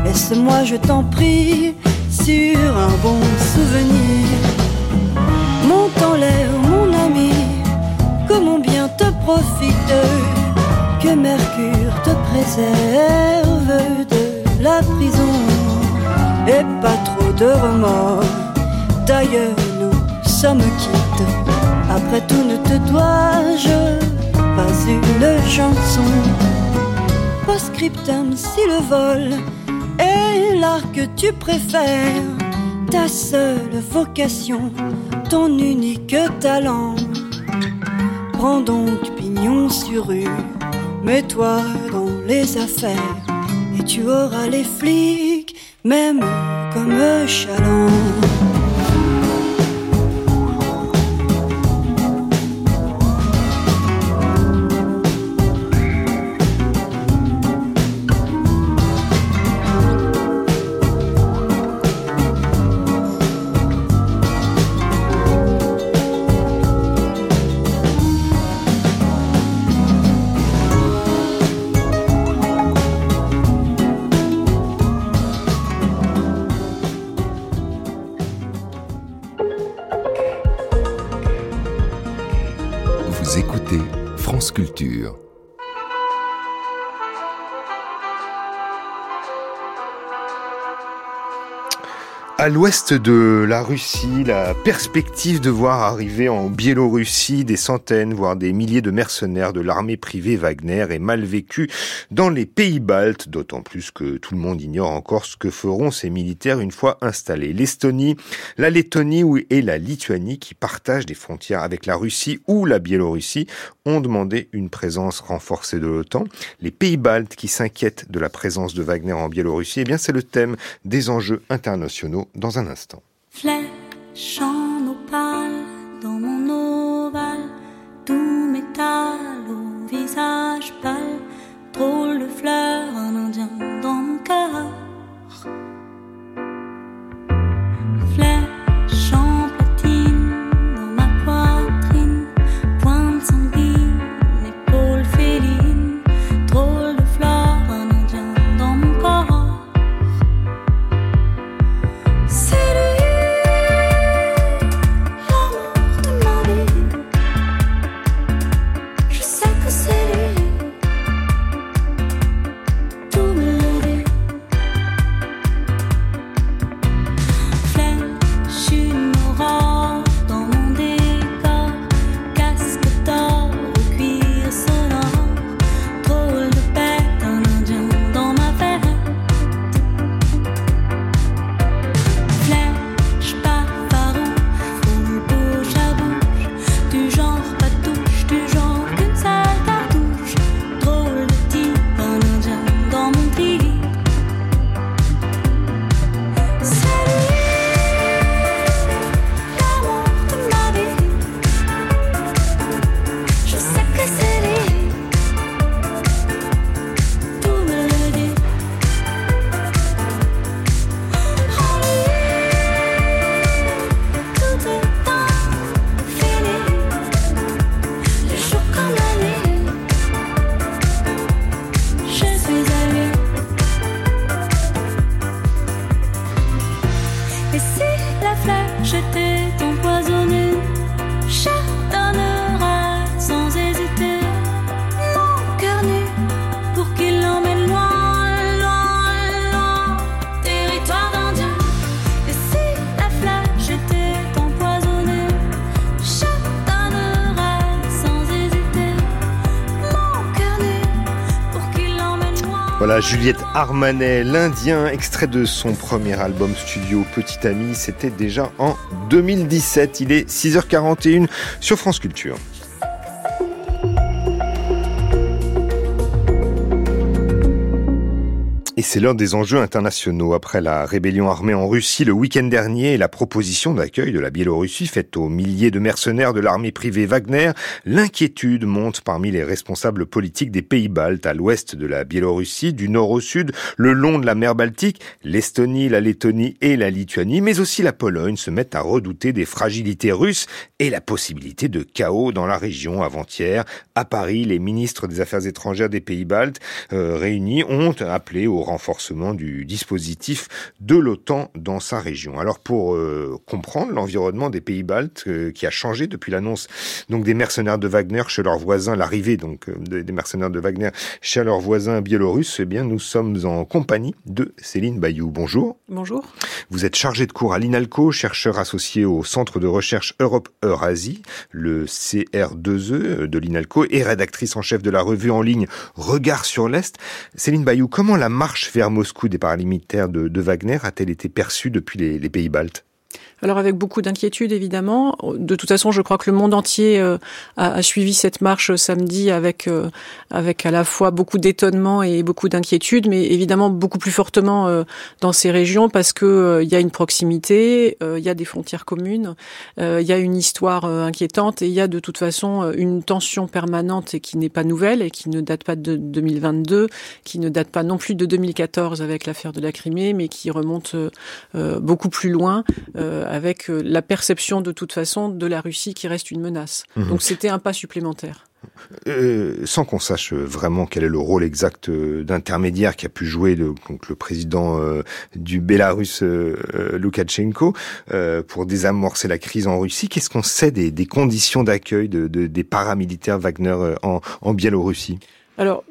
Laisse-moi, je t'en prie, sur un bon souvenir. Profite que Mercure te préserve de la prison et pas trop de remords. D'ailleurs, nous sommes quittes. Après tout, ne te dois-je pas une chanson? Postscriptum, si le vol est l'art que tu préfères, ta seule vocation, ton unique talent. Prends donc pignon sur rue, mets-toi dans les affaires, et tu auras les flics, même comme chaland. France Culture. À l'ouest de la Russie, la perspective de voir arriver en Biélorussie des centaines, voire des milliers de mercenaires de l'armée privée Wagner est mal vécue dans les pays baltes, d'autant plus que tout le monde ignore encore ce que feront ces militaires une fois installés. L'Estonie, la Lettonie et la Lituanie, qui partagent des frontières avec la Russie ou la Biélorussie, ont demandé une présence renforcée de l'OTAN. Les pays baltes qui s'inquiètent de la présence de Wagner en Biélorussie, eh bien c'est le thème des enjeux internationaux dans un instant. Fléchant opale dans mon ovale, tout métal au visage pâle, drôle de fleur, un indien dans mon cœur. Juliette Armanet, l'Indien, extrait de son premier album studio Petit Ami, c'était déjà en 2017. Il est 6h41 sur France Culture. C'est l'un des enjeux internationaux. Après la rébellion armée en Russie le week-end dernier et la proposition d'accueil de la Biélorussie faite aux milliers de mercenaires de l'armée privée Wagner, l'inquiétude monte parmi les responsables politiques des pays baltes à l'ouest de la Biélorussie, du nord au sud, le long de la mer Baltique. L'Estonie, la Lettonie et la Lituanie, mais aussi la Pologne se mettent à redouter des fragilités russes et la possibilité de chaos dans la région avant-hier. À Paris, les ministres des Affaires étrangères des pays baltes euh, réunis ont appelé au renforcement du dispositif de l'OTAN dans sa région. Alors pour euh, comprendre l'environnement des pays baltes euh, qui a changé depuis l'annonce donc des mercenaires de Wagner chez leurs voisins, l'arrivée donc euh, des mercenaires de Wagner chez leurs voisins biélorusses, eh bien nous sommes en compagnie de Céline Bayou. Bonjour. Bonjour. Vous êtes chargé de cours à l'INALCO, chercheur associé au Centre de recherche Europe-Eurasie, le CR2E de l'INALCO, et rédactrice en chef de la revue en ligne Regard sur l'Est. Céline Bayou, comment la marche vers Moscou des paramilitaires de, Wagner a-t-elle été perçue depuis les pays baltes? Alors avec beaucoup d'inquiétude évidemment. De toute façon, je crois que le monde entier euh, a, a, suivi cette marche euh, samedi avec euh, avec à la fois beaucoup d'étonnement et beaucoup d'inquiétude, mais évidemment beaucoup plus fortement euh, dans ces régions parce que il y a une proximité, il y a des frontières communes, il y a une histoire inquiétante et il y a de toute façon une tension permanente et qui n'est pas nouvelle et qui ne date pas de 2022, qui ne date pas non plus de 2014 avec l'affaire de la Crimée, mais qui remonte beaucoup plus loin avec euh, la perception de toute façon de la Russie qui reste une menace. Mmh. Donc c'était un pas supplémentaire. Euh, sans qu'on sache vraiment quel est le rôle exact euh, d'intermédiaire qui a pu jouer le, donc le président euh, du Bélarus euh, Loukachenko pour désamorcer la crise en Russie, qu'est-ce qu'on sait des, des conditions d'accueil de, de, des paramilitaires Wagner en, en Biélorussie? Alors,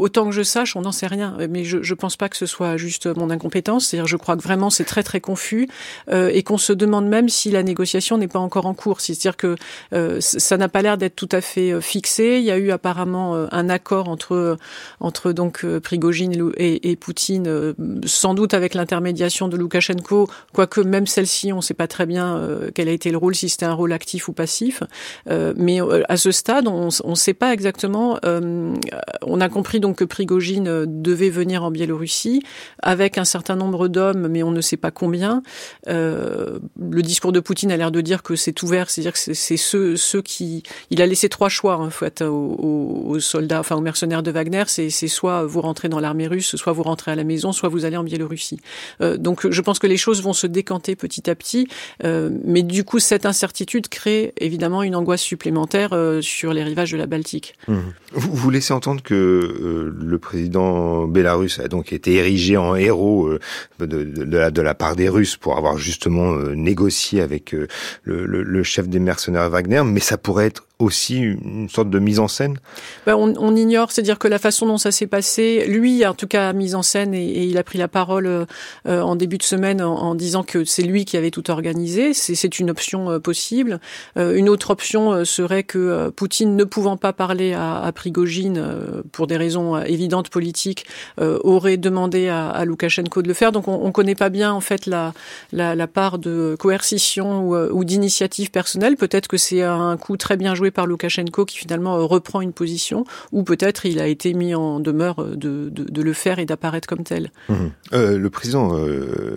Autant que je sache, on n'en sait rien, mais je ne pense pas que ce soit juste mon incompétence. C'est-à-dire, je crois que vraiment c'est très très confus euh, et qu'on se demande même si la négociation n'est pas encore en cours. C'est-à-dire que euh, ça n'a pas l'air d'être tout à fait euh, fixé. Il y a eu apparemment euh, un accord entre entre donc euh, Prigogine et, Poutine, euh, sans doute avec l'intermédiation de Loukachenko, quoique même celle-ci, on ne sait pas très bien quel a été le rôle, si c'était un rôle actif ou passif. mais à ce stade, on ne sait pas exactement. on a compris donc que Prigogine euh, devait venir en Biélorussie avec un certain nombre d'hommes, mais on ne sait pas combien. Euh, le discours de Poutine a l'air de dire que c'est ouvert, c'est-à-dire que c'est ceux, ceux qui... Il a laissé trois choix fait aux, soldats, enfin aux mercenaires de Wagner, c'est soit vous rentrez dans l'armée russe, soit vous rentrez à la maison, soit vous allez en Biélorussie. Euh, donc je pense que les choses vont se décanter petit à petit, mais du coup cette incertitude crée évidemment une angoisse supplémentaire sur les rivages de la Baltique. Mmh. Vous, vous laissez entendre que le président bélarus a donc été érigé en héros euh, de, la, part des Russes pour avoir justement euh, négocié avec euh, le, chef des mercenaires Wagner, mais ça pourrait être aussi une sorte de mise en scène ben on, on, ignore, c'est-à-dire que la façon dont ça s'est passé, lui en tout cas a mis en scène et, et il a pris la parole euh, en début de semaine en, en disant que c'est lui qui avait tout organisé, c'est une option euh, possible. Euh, une autre option euh, serait que euh, Poutine, ne pouvant pas parler à, à Prigogine euh, pour des raisons évidentes politiques, aurait demandé à, à, de le faire. Donc on ne connaît pas bien en fait la, la, la part de coercition ou, ou d'initiative personnelle. Peut-être que c'est un coup très bien joué par Loukachenko qui finalement euh, reprend une position, ou peut-être il a été mis en demeure euh, de, de, le faire et d'apparaître comme tel. Mmh. Euh, le président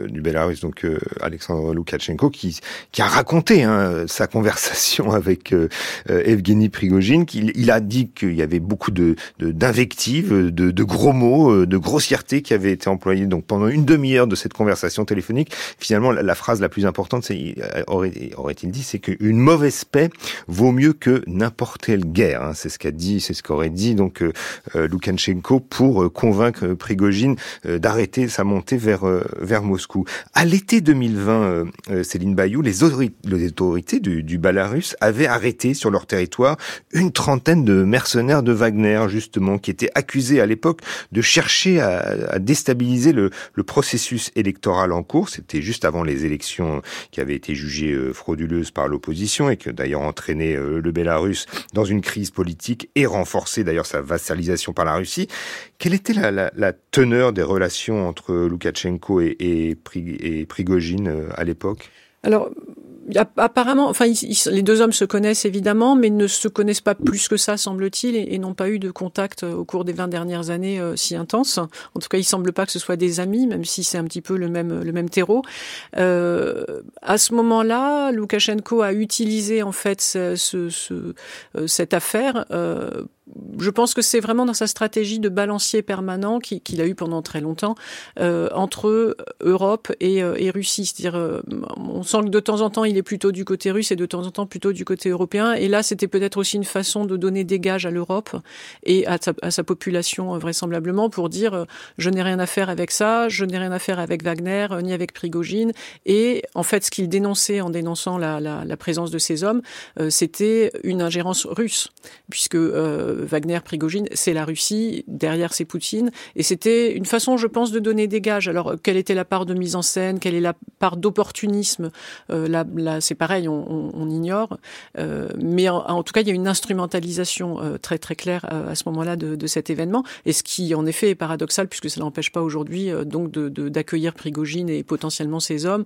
du Belarus, donc Alexandre Loukachenko, qui, qui a raconté hein, sa conversation avec Evgeny Prigogine, qu'il il a dit qu'il y avait beaucoup de d'invectives, de, gros mots, de grossièreté qui avaient été employés donc pendant une demi-heure de cette conversation téléphonique. Finalement, la, phrase la plus importante, aurait-il aurait dit, c'est qu'une mauvaise paix vaut mieux que n'importe quelle guerre. Hein, c'est ce qu'a dit, c'est ce qu'aurait dit donc euh, Loukachenko pour euh, convaincre Prigogine euh, d'arrêter sa montée vers euh, vers Moscou. À l'été 2020, euh, Céline Bayou, les, autorités, du, du Belarus avaient arrêté sur leur territoire une trentaine de mercenaires de Wagner justement qui étaient accusés à l'époque de chercher à, à déstabiliser le, le, processus électoral en cours. C'était juste avant les élections qui avaient été jugées frauduleuses par l'opposition et que d'ailleurs entraîné le Belarus Bélarus dans une crise politique et renforcer d'ailleurs sa vassalisation par la Russie. Quelle était la, teneur des relations entre Loukachenko et, Prigogine euh, à l'époque? Apparemment, enfin, les deux hommes se connaissent évidemment, mais ne se connaissent pas plus que ça, semble-t-il, et, n'ont pas eu de contact euh, au cours des 20 dernières années euh, si intense. En tout cas, il semble pas que ce soit des amis, même si c'est un petit peu le même le même terreau. Euh, à ce moment-là, Loukachenko a utilisé en fait ce, ce, euh, cette affaire je pense que c'est vraiment dans sa stratégie de balancier permanent qu'il a eu pendant très longtemps euh, entre Europe et, euh, et Russie. C'est-à-dire, euh, on sent que de temps en temps, il est plutôt du côté russe et de temps en temps plutôt du côté européen. Et là, c'était peut-être aussi une façon de donner des gages à l'Europe et à sa, à sa, population vraisemblablement pour dire je n'ai rien à faire avec ça, je n'ai rien à faire avec Wagner ni avec Prigogine. Et en fait, ce qu'il dénonçait en dénonçant la, la, la, présence de ces hommes, c'était une ingérence russe, puisque Wagner, Prigogine, c'est la Russie, derrière c'est Poutine, et c'était une façon, je pense, de donner des gages. Alors, quelle était la part de mise en scène, quelle est la part d'opportunisme? Euh, Là, là c'est pareil, on, on, on ignore, euh, mais en, en, tout cas, il y a une instrumentalisation euh, très très claire euh, à ce moment-là de, de, cet événement, et ce qui en effet est paradoxal puisque ça n'empêche pas aujourd'hui euh, donc d'accueillir de, Prigogine et potentiellement ses hommes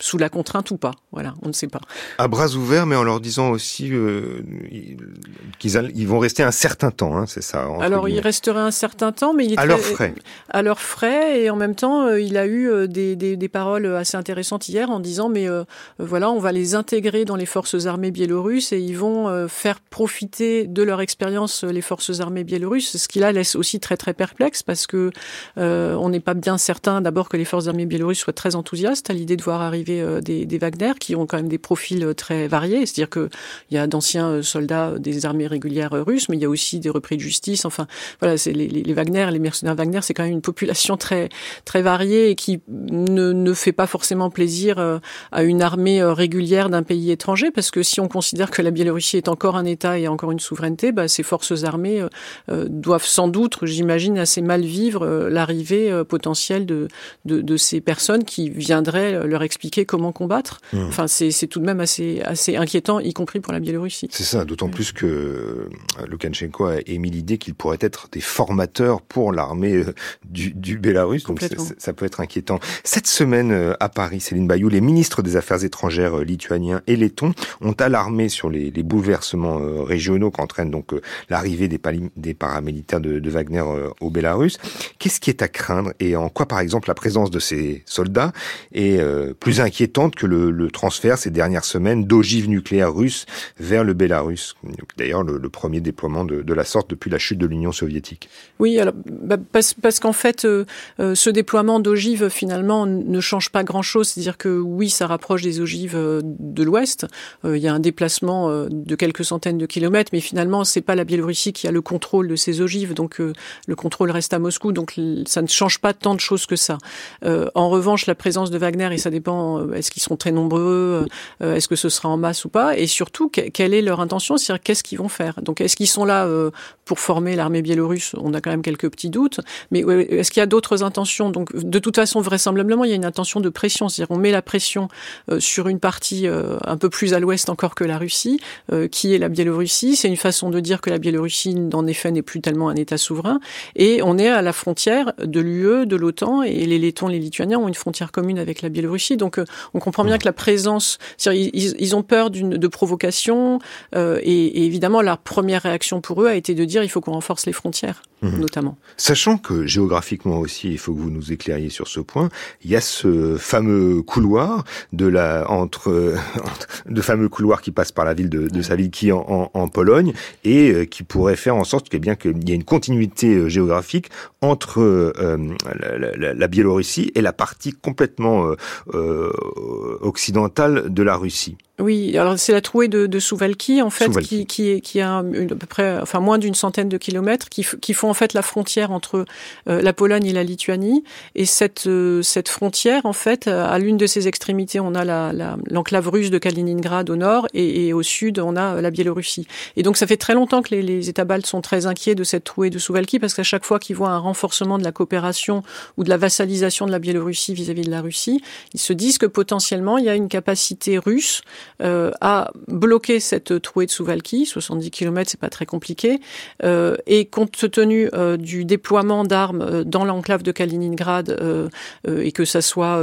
sous la contrainte ou pas. Voilà, on ne sait pas. À bras ouverts, mais en leur disant aussi euh, qu'ils ils vont rester un certain temps, hein, c'est ça. Alors, guillemets. il resterait un certain temps, mais il est à leurs frais. À leurs frais, et en même temps, euh, il a eu euh, des, des, des, paroles assez intéressantes hier en disant, mais euh, voilà, on va les intégrer dans les forces armées biélorusses et ils vont faire profiter de leur expérience les forces armées biélorusses, ce qui là laisse aussi très très perplexe parce que euh, on n'est pas bien certain d'abord que les forces armées biélorusses soient très enthousiastes à l'idée de voir arriver euh, des, des, Wagner qui ont quand même des profils euh, très variés. C'est-à-dire qu'il y a d'anciens euh, soldats des armées régulières russes, mais il y a aussi des repris de justice. Enfin, voilà, c'est les, les, Wagner, les mercenaires Wagner, c'est quand même une population très très variée et qui ne, ne fait pas forcément plaisir à une armée régulière d'un pays étranger, parce que si on considère que la Biélorussie est encore un État et encore une souveraineté, bah, ces forces armées doivent sans doute, j'imagine, assez mal vivre l'arrivée potentielle de, de, de, ces personnes qui viendraient leur expliquer comment combattre. Mmh. Enfin, c'est tout de même assez, assez inquiétant, y compris pour la Biélorussie. C'est ça, d'autant mmh. plus que Loukachenko a émis l'idée qu'il pourrait être des formateurs pour l'armée du, du Bélarus, donc ça peut être inquiétant. Cette semaine à Paris, Céline Bayou, les ministres des Affaires étrangères lituaniens et lettons ont alarmé sur les, les bouleversements régionaux qu'entraîne donc l'arrivée des, des, paramilitaires de, de Wagner au Bélarus. Qu'est-ce qui est à craindre et en quoi, par exemple, la présence de ces soldats est euh, plus inquiétante que le, le, transfert ces dernières semaines d'ogives nucléaires russes vers le Bélarus. D'ailleurs, le, le, premier déploiement de, de, la sorte depuis la chute de l'Union soviétique. Oui, alors bah, parce, parce qu'en fait, euh, euh, ce déploiement d'ogives finalement ne change pas grand-chose. C'est-à-dire que oui, ça rapproche des ogives euh, de l'Ouest. Euh, il y a un déplacement euh, de quelques centaines de kilomètres, mais finalement, c'est pas la Biélorussie qui a le contrôle de ces ogives, donc euh, le contrôle reste à Moscou. Donc ça ne change pas tant de choses que ça. en revanche, la présence de Wagner et ça dépend. Est-ce qu'ils seront très nombreux euh, Est-ce que ce sera en masse ou pas Et surtout, quelle est leur intention C'est-à-dire qu'est-ce qu'ils vont faire Donc, est-ce qu'ils sont là euh, pour former l'armée biélorusse? On a quand même quelques petits doutes. Mais est-ce qu'il y a d'autres intentions? Donc, de toute façon, vraisemblablement, il y a une intention de pression. C'est-à-dire, on met la pression euh, sur une partie euh, un peu plus à l'ouest encore que la Russie, euh, qui est la Biélorussie. C'est une façon de dire que la Biélorussie, en effet, n'est plus tellement un État souverain. Et on est à la frontière de l'UE, de l'OTAN, et les Lettons, les Lituaniens ont une frontière commune avec la Biélorussie. Donc, on comprend bien que la présence, ils, ils, ont peur de provocation, euh, et, et, évidemment, la première réaction pour eux a été de dire il faut qu'on renforce les frontières, mmh. notamment. Sachant que géographiquement aussi, il faut que vous nous éclairiez sur ce point, il y a ce fameux couloir de la entre, entre de fameux couloir qui passe par la ville de, de Saviki en, en, en, Pologne et euh, qui pourrait faire en sorte qu'il bien qu'il y ait une continuité euh, géographique entre euh, la, la, la, Biélorussie et la partie complètement euh, occidentale de la Russie. Oui, alors c'est la trouée de, de Souvalki en fait Souvalki. qui qui est qui a une, à peu près enfin moins d'une centaine de kilomètres qui qui font en fait la frontière entre euh, la Pologne et la Lituanie et cette euh, cette frontière en fait à l'une de ses extrémités on a la l'enclave la, russe de Kaliningrad au nord et, et, au sud on a la Biélorussie et donc ça fait très longtemps que les, les États baltes sont très inquiets de cette trouée de Souvalki parce qu'à chaque fois qu'ils voient un renforcement de la coopération ou de la vassalisation de la Biélorussie vis-à-vis -vis de la Russie ils se disent que potentiellement il y a une capacité russe euh, a bloqué cette trouée de Souvalki, 70 km, c'est pas très compliqué, euh, et compte tenu euh, du déploiement d'armes euh, dans l'enclave de Kaliningrad, euh, et que ça soit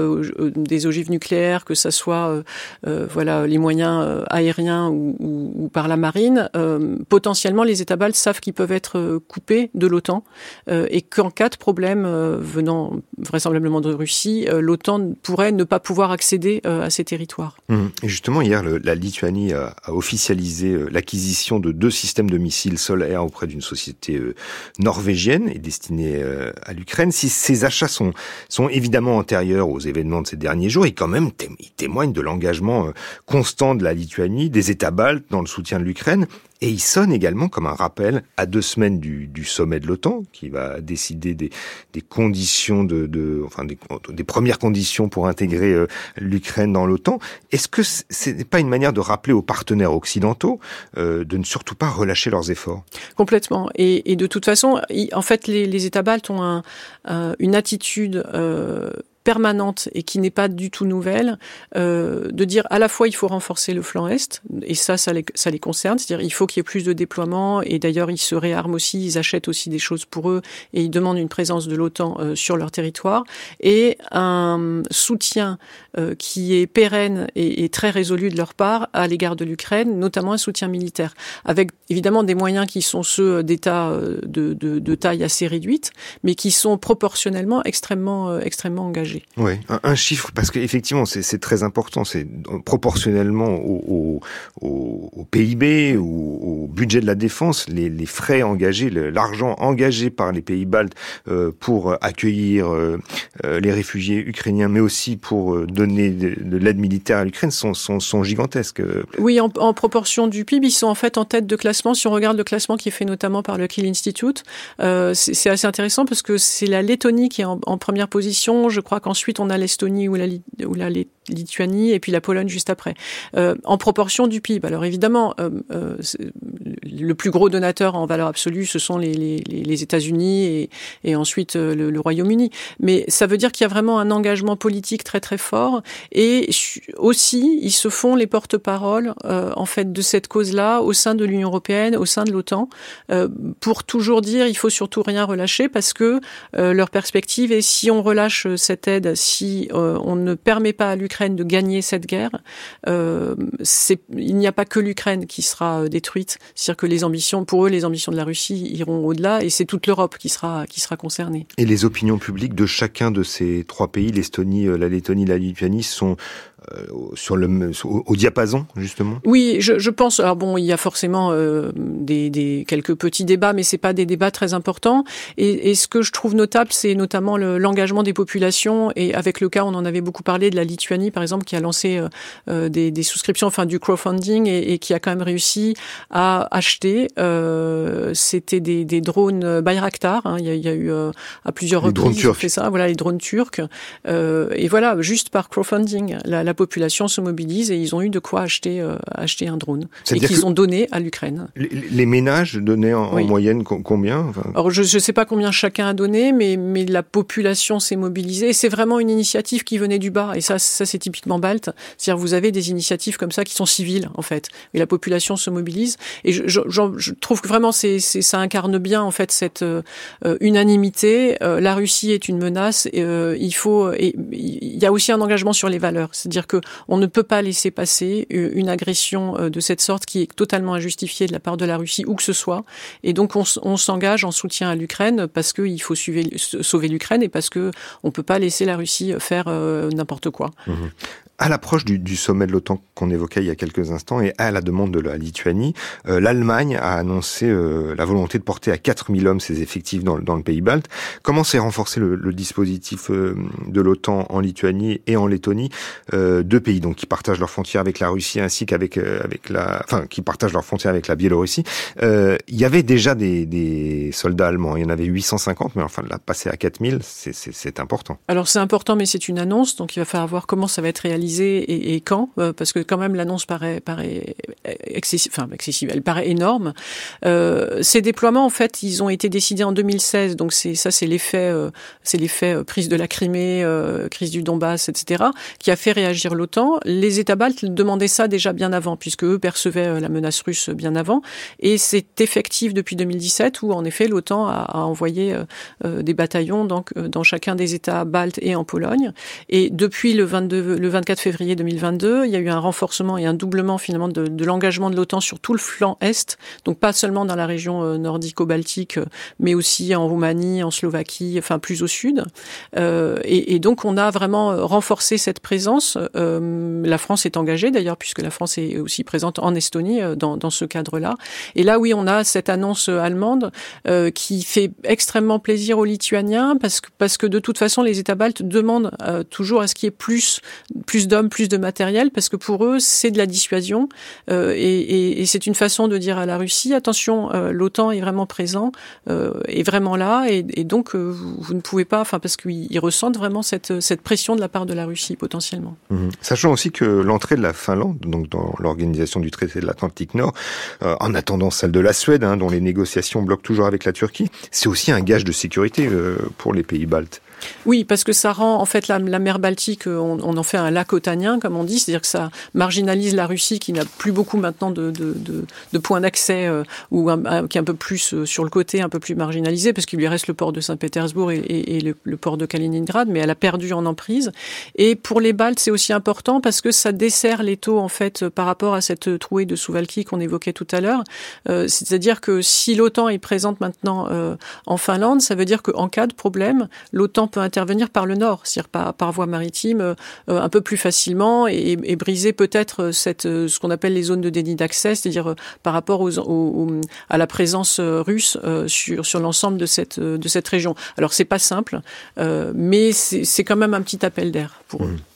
des ogives nucléaires, que ça soit voilà les moyens aériens ou, ou, ou, par la marine, potentiellement les États baltes savent qu'ils peuvent être coupés de l'OTAN et qu'en cas de problème venant vraisemblablement de Russie, l'OTAN pourrait ne pas pouvoir accéder à ces territoires. Mmh. Justement, la Lituanie a, officialisé l'acquisition de deux systèmes de missiles sol-air auprès d'une société euh, norvégienne et destinée euh, à l'Ukraine. Si ces achats sont, sont évidemment antérieurs aux événements de ces derniers jours, ils quand même ils témoignent de l'engagement euh, constant de la Lituanie, des États baltes dans le soutien de l'Ukraine et il sonne également comme un rappel à deux semaines du, du sommet de l'OTAN, qui va décider des, des conditions de, de enfin des, des, premières conditions pour intégrer euh, l'Ukraine dans l'OTAN. Est-ce que ce n'est pas une manière de rappeler aux partenaires occidentaux euh, de ne surtout pas relâcher leurs efforts? Complètement. Et, et de toute façon, en fait, les, les États baltes ont un, un, une attitude euh, permanente et qui n'est pas du tout nouvelle, euh, de dire à la fois il faut renforcer le flanc est, et ça, ça les, ça les concerne, c'est-à-dire il faut qu'il y ait plus de déploiement, et d'ailleurs ils se réarment aussi, ils achètent aussi des choses pour eux, et ils demandent une présence de l'OTAN euh, sur leur territoire, et un soutien euh, qui est pérenne et, très résolu de leur part à l'égard de l'Ukraine, notamment un soutien militaire, avec évidemment des moyens qui sont ceux d'États euh, de, taille assez réduite, mais qui sont proportionnellement extrêmement, euh, extrêmement engagés. Oui, un, chiffre, parce qu'effectivement, c'est très important, c'est proportionnellement au, au, au, PIB ou au budget de la défense, les, frais engagés, l'argent engagé par les pays baltes euh, pour accueillir euh, euh, les réfugiés ukrainiens, mais aussi pour euh, donner de, de à l'Ukraine, sont, gigantesques. Oui, en, proportion du PIB, ils sont en fait en tête de classement. Si on regarde le classement qui est fait notamment par le Kiel Institute, euh, c'est assez intéressant parce que c'est la Lettonie qui est en, première position. Je crois qu'ensuite on a l'Estonie ou la, Lituanie et puis la Pologne juste après, euh, en proportion du PIB. Alors évidemment, euh, euh, le plus gros donateur en valeur absolue, ce sont les, États-Unis et, ensuite euh, le Royaume-Uni. Mais ça veut dire qu'il y a vraiment un engagement politique très très fort et aussi ils se font les porte-parole euh, en fait de cette cause-là au sein de l'Union européenne, au sein de l'OTAN, euh, pour toujours dire il faut surtout rien relâcher parce que leur perspective est si on relâche cette aide, si on ne permet pas à l'Ukraine de gagner cette guerre, euh, il n'y a pas que l'Ukraine qui sera détruite. C'est-à-dire que les ambitions, pour eux, les ambitions de la Russie iront au-delà et c'est toute l'Europe qui sera, qui sera concernée. Et les opinions publiques de chacun de ces trois pays, l'Estonie, la Lettonie, la Lituanie, sont euh, sur le au, au, diapason justement? Oui, je, je, pense. Alors bon, il y a forcément euh, des, des, quelques petits débats, mais c'est pas des débats très importants. Et, et ce que je trouve notable, c'est notamment l'engagement le, des populations. Et avec le cas, on en avait beaucoup parlé de la Lituanie, par exemple, qui a lancé euh, euh des, des, souscriptions, enfin du crowdfunding, et, et, qui a quand même réussi à acheter. Euh, C'était des, des, drones Bayraktar. Hein, il, y a, il, y a, eu euh, à plusieurs les reprises fait ça. Voilà, les drones turcs. et voilà, juste par crowdfunding, la, la population se mobilise et ils ont eu de quoi acheter, euh, acheter un drone. Et qu'ils ont donné à l'Ukraine. Les, les, ménages donnaient en, oui. en moyenne combien enfin... Alors je ne sais pas combien chacun a donné, mais, mais la population s'est mobilisée. Et c'est vraiment une initiative qui venait du bas. Et ça, ça c'est typiquement balte. C'est-à-dire vous avez des initiatives comme ça qui sont civiles, en fait. Et la population se mobilise. Et je, je, je trouve que vraiment c'est, ça incarne bien, en fait, cette euh, unanimité. Euh, la Russie est une menace. Et, il faut. Il y a aussi un engagement sur les valeurs. C'est-à-dire on ne peut pas laisser passer une agression de cette sorte qui est totalement injustifiée de la part de la Russie où que ce soit. Et donc on, s'engage en soutien à l'Ukraine parce qu'il faut sauver l'Ukraine et parce que on peut pas laisser la Russie faire euh, n'importe quoi. Mmh. À l'approche du, du, sommet de l'OTAN qu'on évoquait il y a quelques instants et à la demande de la Lituanie, euh, l'Allemagne a annoncé euh, la volonté de porter à 4000 hommes ses effectifs dans, dans le pays balte. Comment s'est renforcé le, le dispositif euh, de l'OTAN en Lituanie et en Lettonie, euh, deux pays donc qui partagent leurs frontières avec la Russie ainsi qu'avec euh, avec la, enfin qui partagent leurs frontières avec la Biélorussie. Euh, il y avait déjà des, des, soldats allemands, il y en avait 850, mais enfin de la passer à 4000, c'est important. Alors c'est important, mais c'est une annonce, donc il va falloir voir comment ça va être réalisé et, quand Parce que quand même l'annonce paraît, excessive, enfin excessive, elle paraît énorme. ces déploiements, en fait, ils ont été décidés en 2016, donc ça, c'est l'effet, l'effet prise de la Crimée, crise du Donbass, etc., qui a fait réagir l'OTAN. Les États baltes demandaient ça déjà bien avant, puisque eux percevaient la menace russe bien avant, et c'est effectif depuis 2017 où en effet l'OTAN a, envoyé des bataillons dans chacun des États baltes et en Pologne. Et depuis le, 22, le 24 février 2022, il y a eu un renforcement et un doublement finalement de, l'engagement de l'OTAN sur tout le flanc est, donc pas seulement dans la région euh, nordico-baltique, euh, mais aussi en Roumanie, en Slovaquie, enfin plus au sud. Euh, et, donc on a vraiment renforcé cette présence. La France est engagée d'ailleurs, puisque la France est aussi présente en Estonie dans, ce cadre-là. Et là, oui, on a cette annonce allemande qui fait extrêmement plaisir aux Lituaniens parce que, parce que de toute façon, les États baltes demandent toujours à ce qu'il y ait plus, plus d'hommes, plus de matériel, parce que pour eux, c'est de la dissuasion. Euh, et, et, et c'est une façon de dire à la Russie, attention, euh, l'OTAN est vraiment présent, euh, est vraiment là, et, et donc euh, vous, vous, ne pouvez pas, enfin parce qu'ils ressentent vraiment cette, cette pression de la part de la Russie potentiellement. Mmh. Sachant aussi que l'entrée de la Finlande, donc dans l'organisation du traité de l'Atlantique Nord, euh, en attendant celle de la Suède, hein, dont les négociations bloquent toujours avec la Turquie, c'est aussi un gage de sécurité pour les pays baltes. Oui, parce que ça rend en fait la, mer Baltique, on, on, en fait un lac otanien, comme on dit, c'est-à-dire que ça marginalise la Russie qui n'a plus beaucoup maintenant de, de, de, de points d'accès euh, ou un, qui est un peu plus euh, sur le côté, un peu plus marginalisé, parce qu'il lui reste le port de Saint-Pétersbourg et, le, port de Kaliningrad, mais elle a perdu en emprise. Et pour les Baltes, c'est aussi important parce que ça dessert les taux en fait par rapport à cette trouée de Souvalki qu'on évoquait tout à l'heure. Euh, c'est-à-dire que si l'OTAN est présente maintenant euh, en Finlande, ça veut dire qu'en cas de problème, l'OTAN peut intervenir par le nord, c'est-à-dire par, par, voie maritime, euh, un peu plus facilement et, briser peut-être cette euh, ce qu'on appelle les zones de déni d'accès, c'est-à-dire euh, par rapport aux, à la présence euh, russe sur sur l'ensemble de cette de cette région. Alors c'est pas simple, mais c'est quand même un petit appel d'air pour mmh. eux.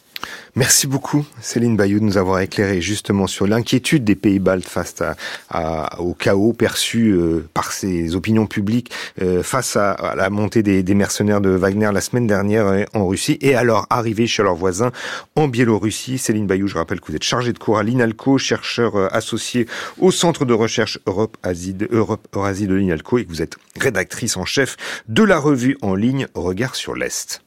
Merci beaucoup, Céline Bayou, de nous avoir éclairé justement sur l'inquiétude des pays baltes face à, à, au chaos perçu euh, par ces opinions publiques euh, face à, à, la montée des, mercenaires de Wagner la semaine dernière euh, en Russie et alors arriver chez leurs voisins en Biélorussie. Céline Bayou, je rappelle que vous êtes chargée de cours à l'INALCO, chercheur associé au Centre de recherche Europe-Asie de, Europe, Eurasie de l'INALCO et que vous êtes rédactrice en chef de la revue en ligne Regard sur l'Est.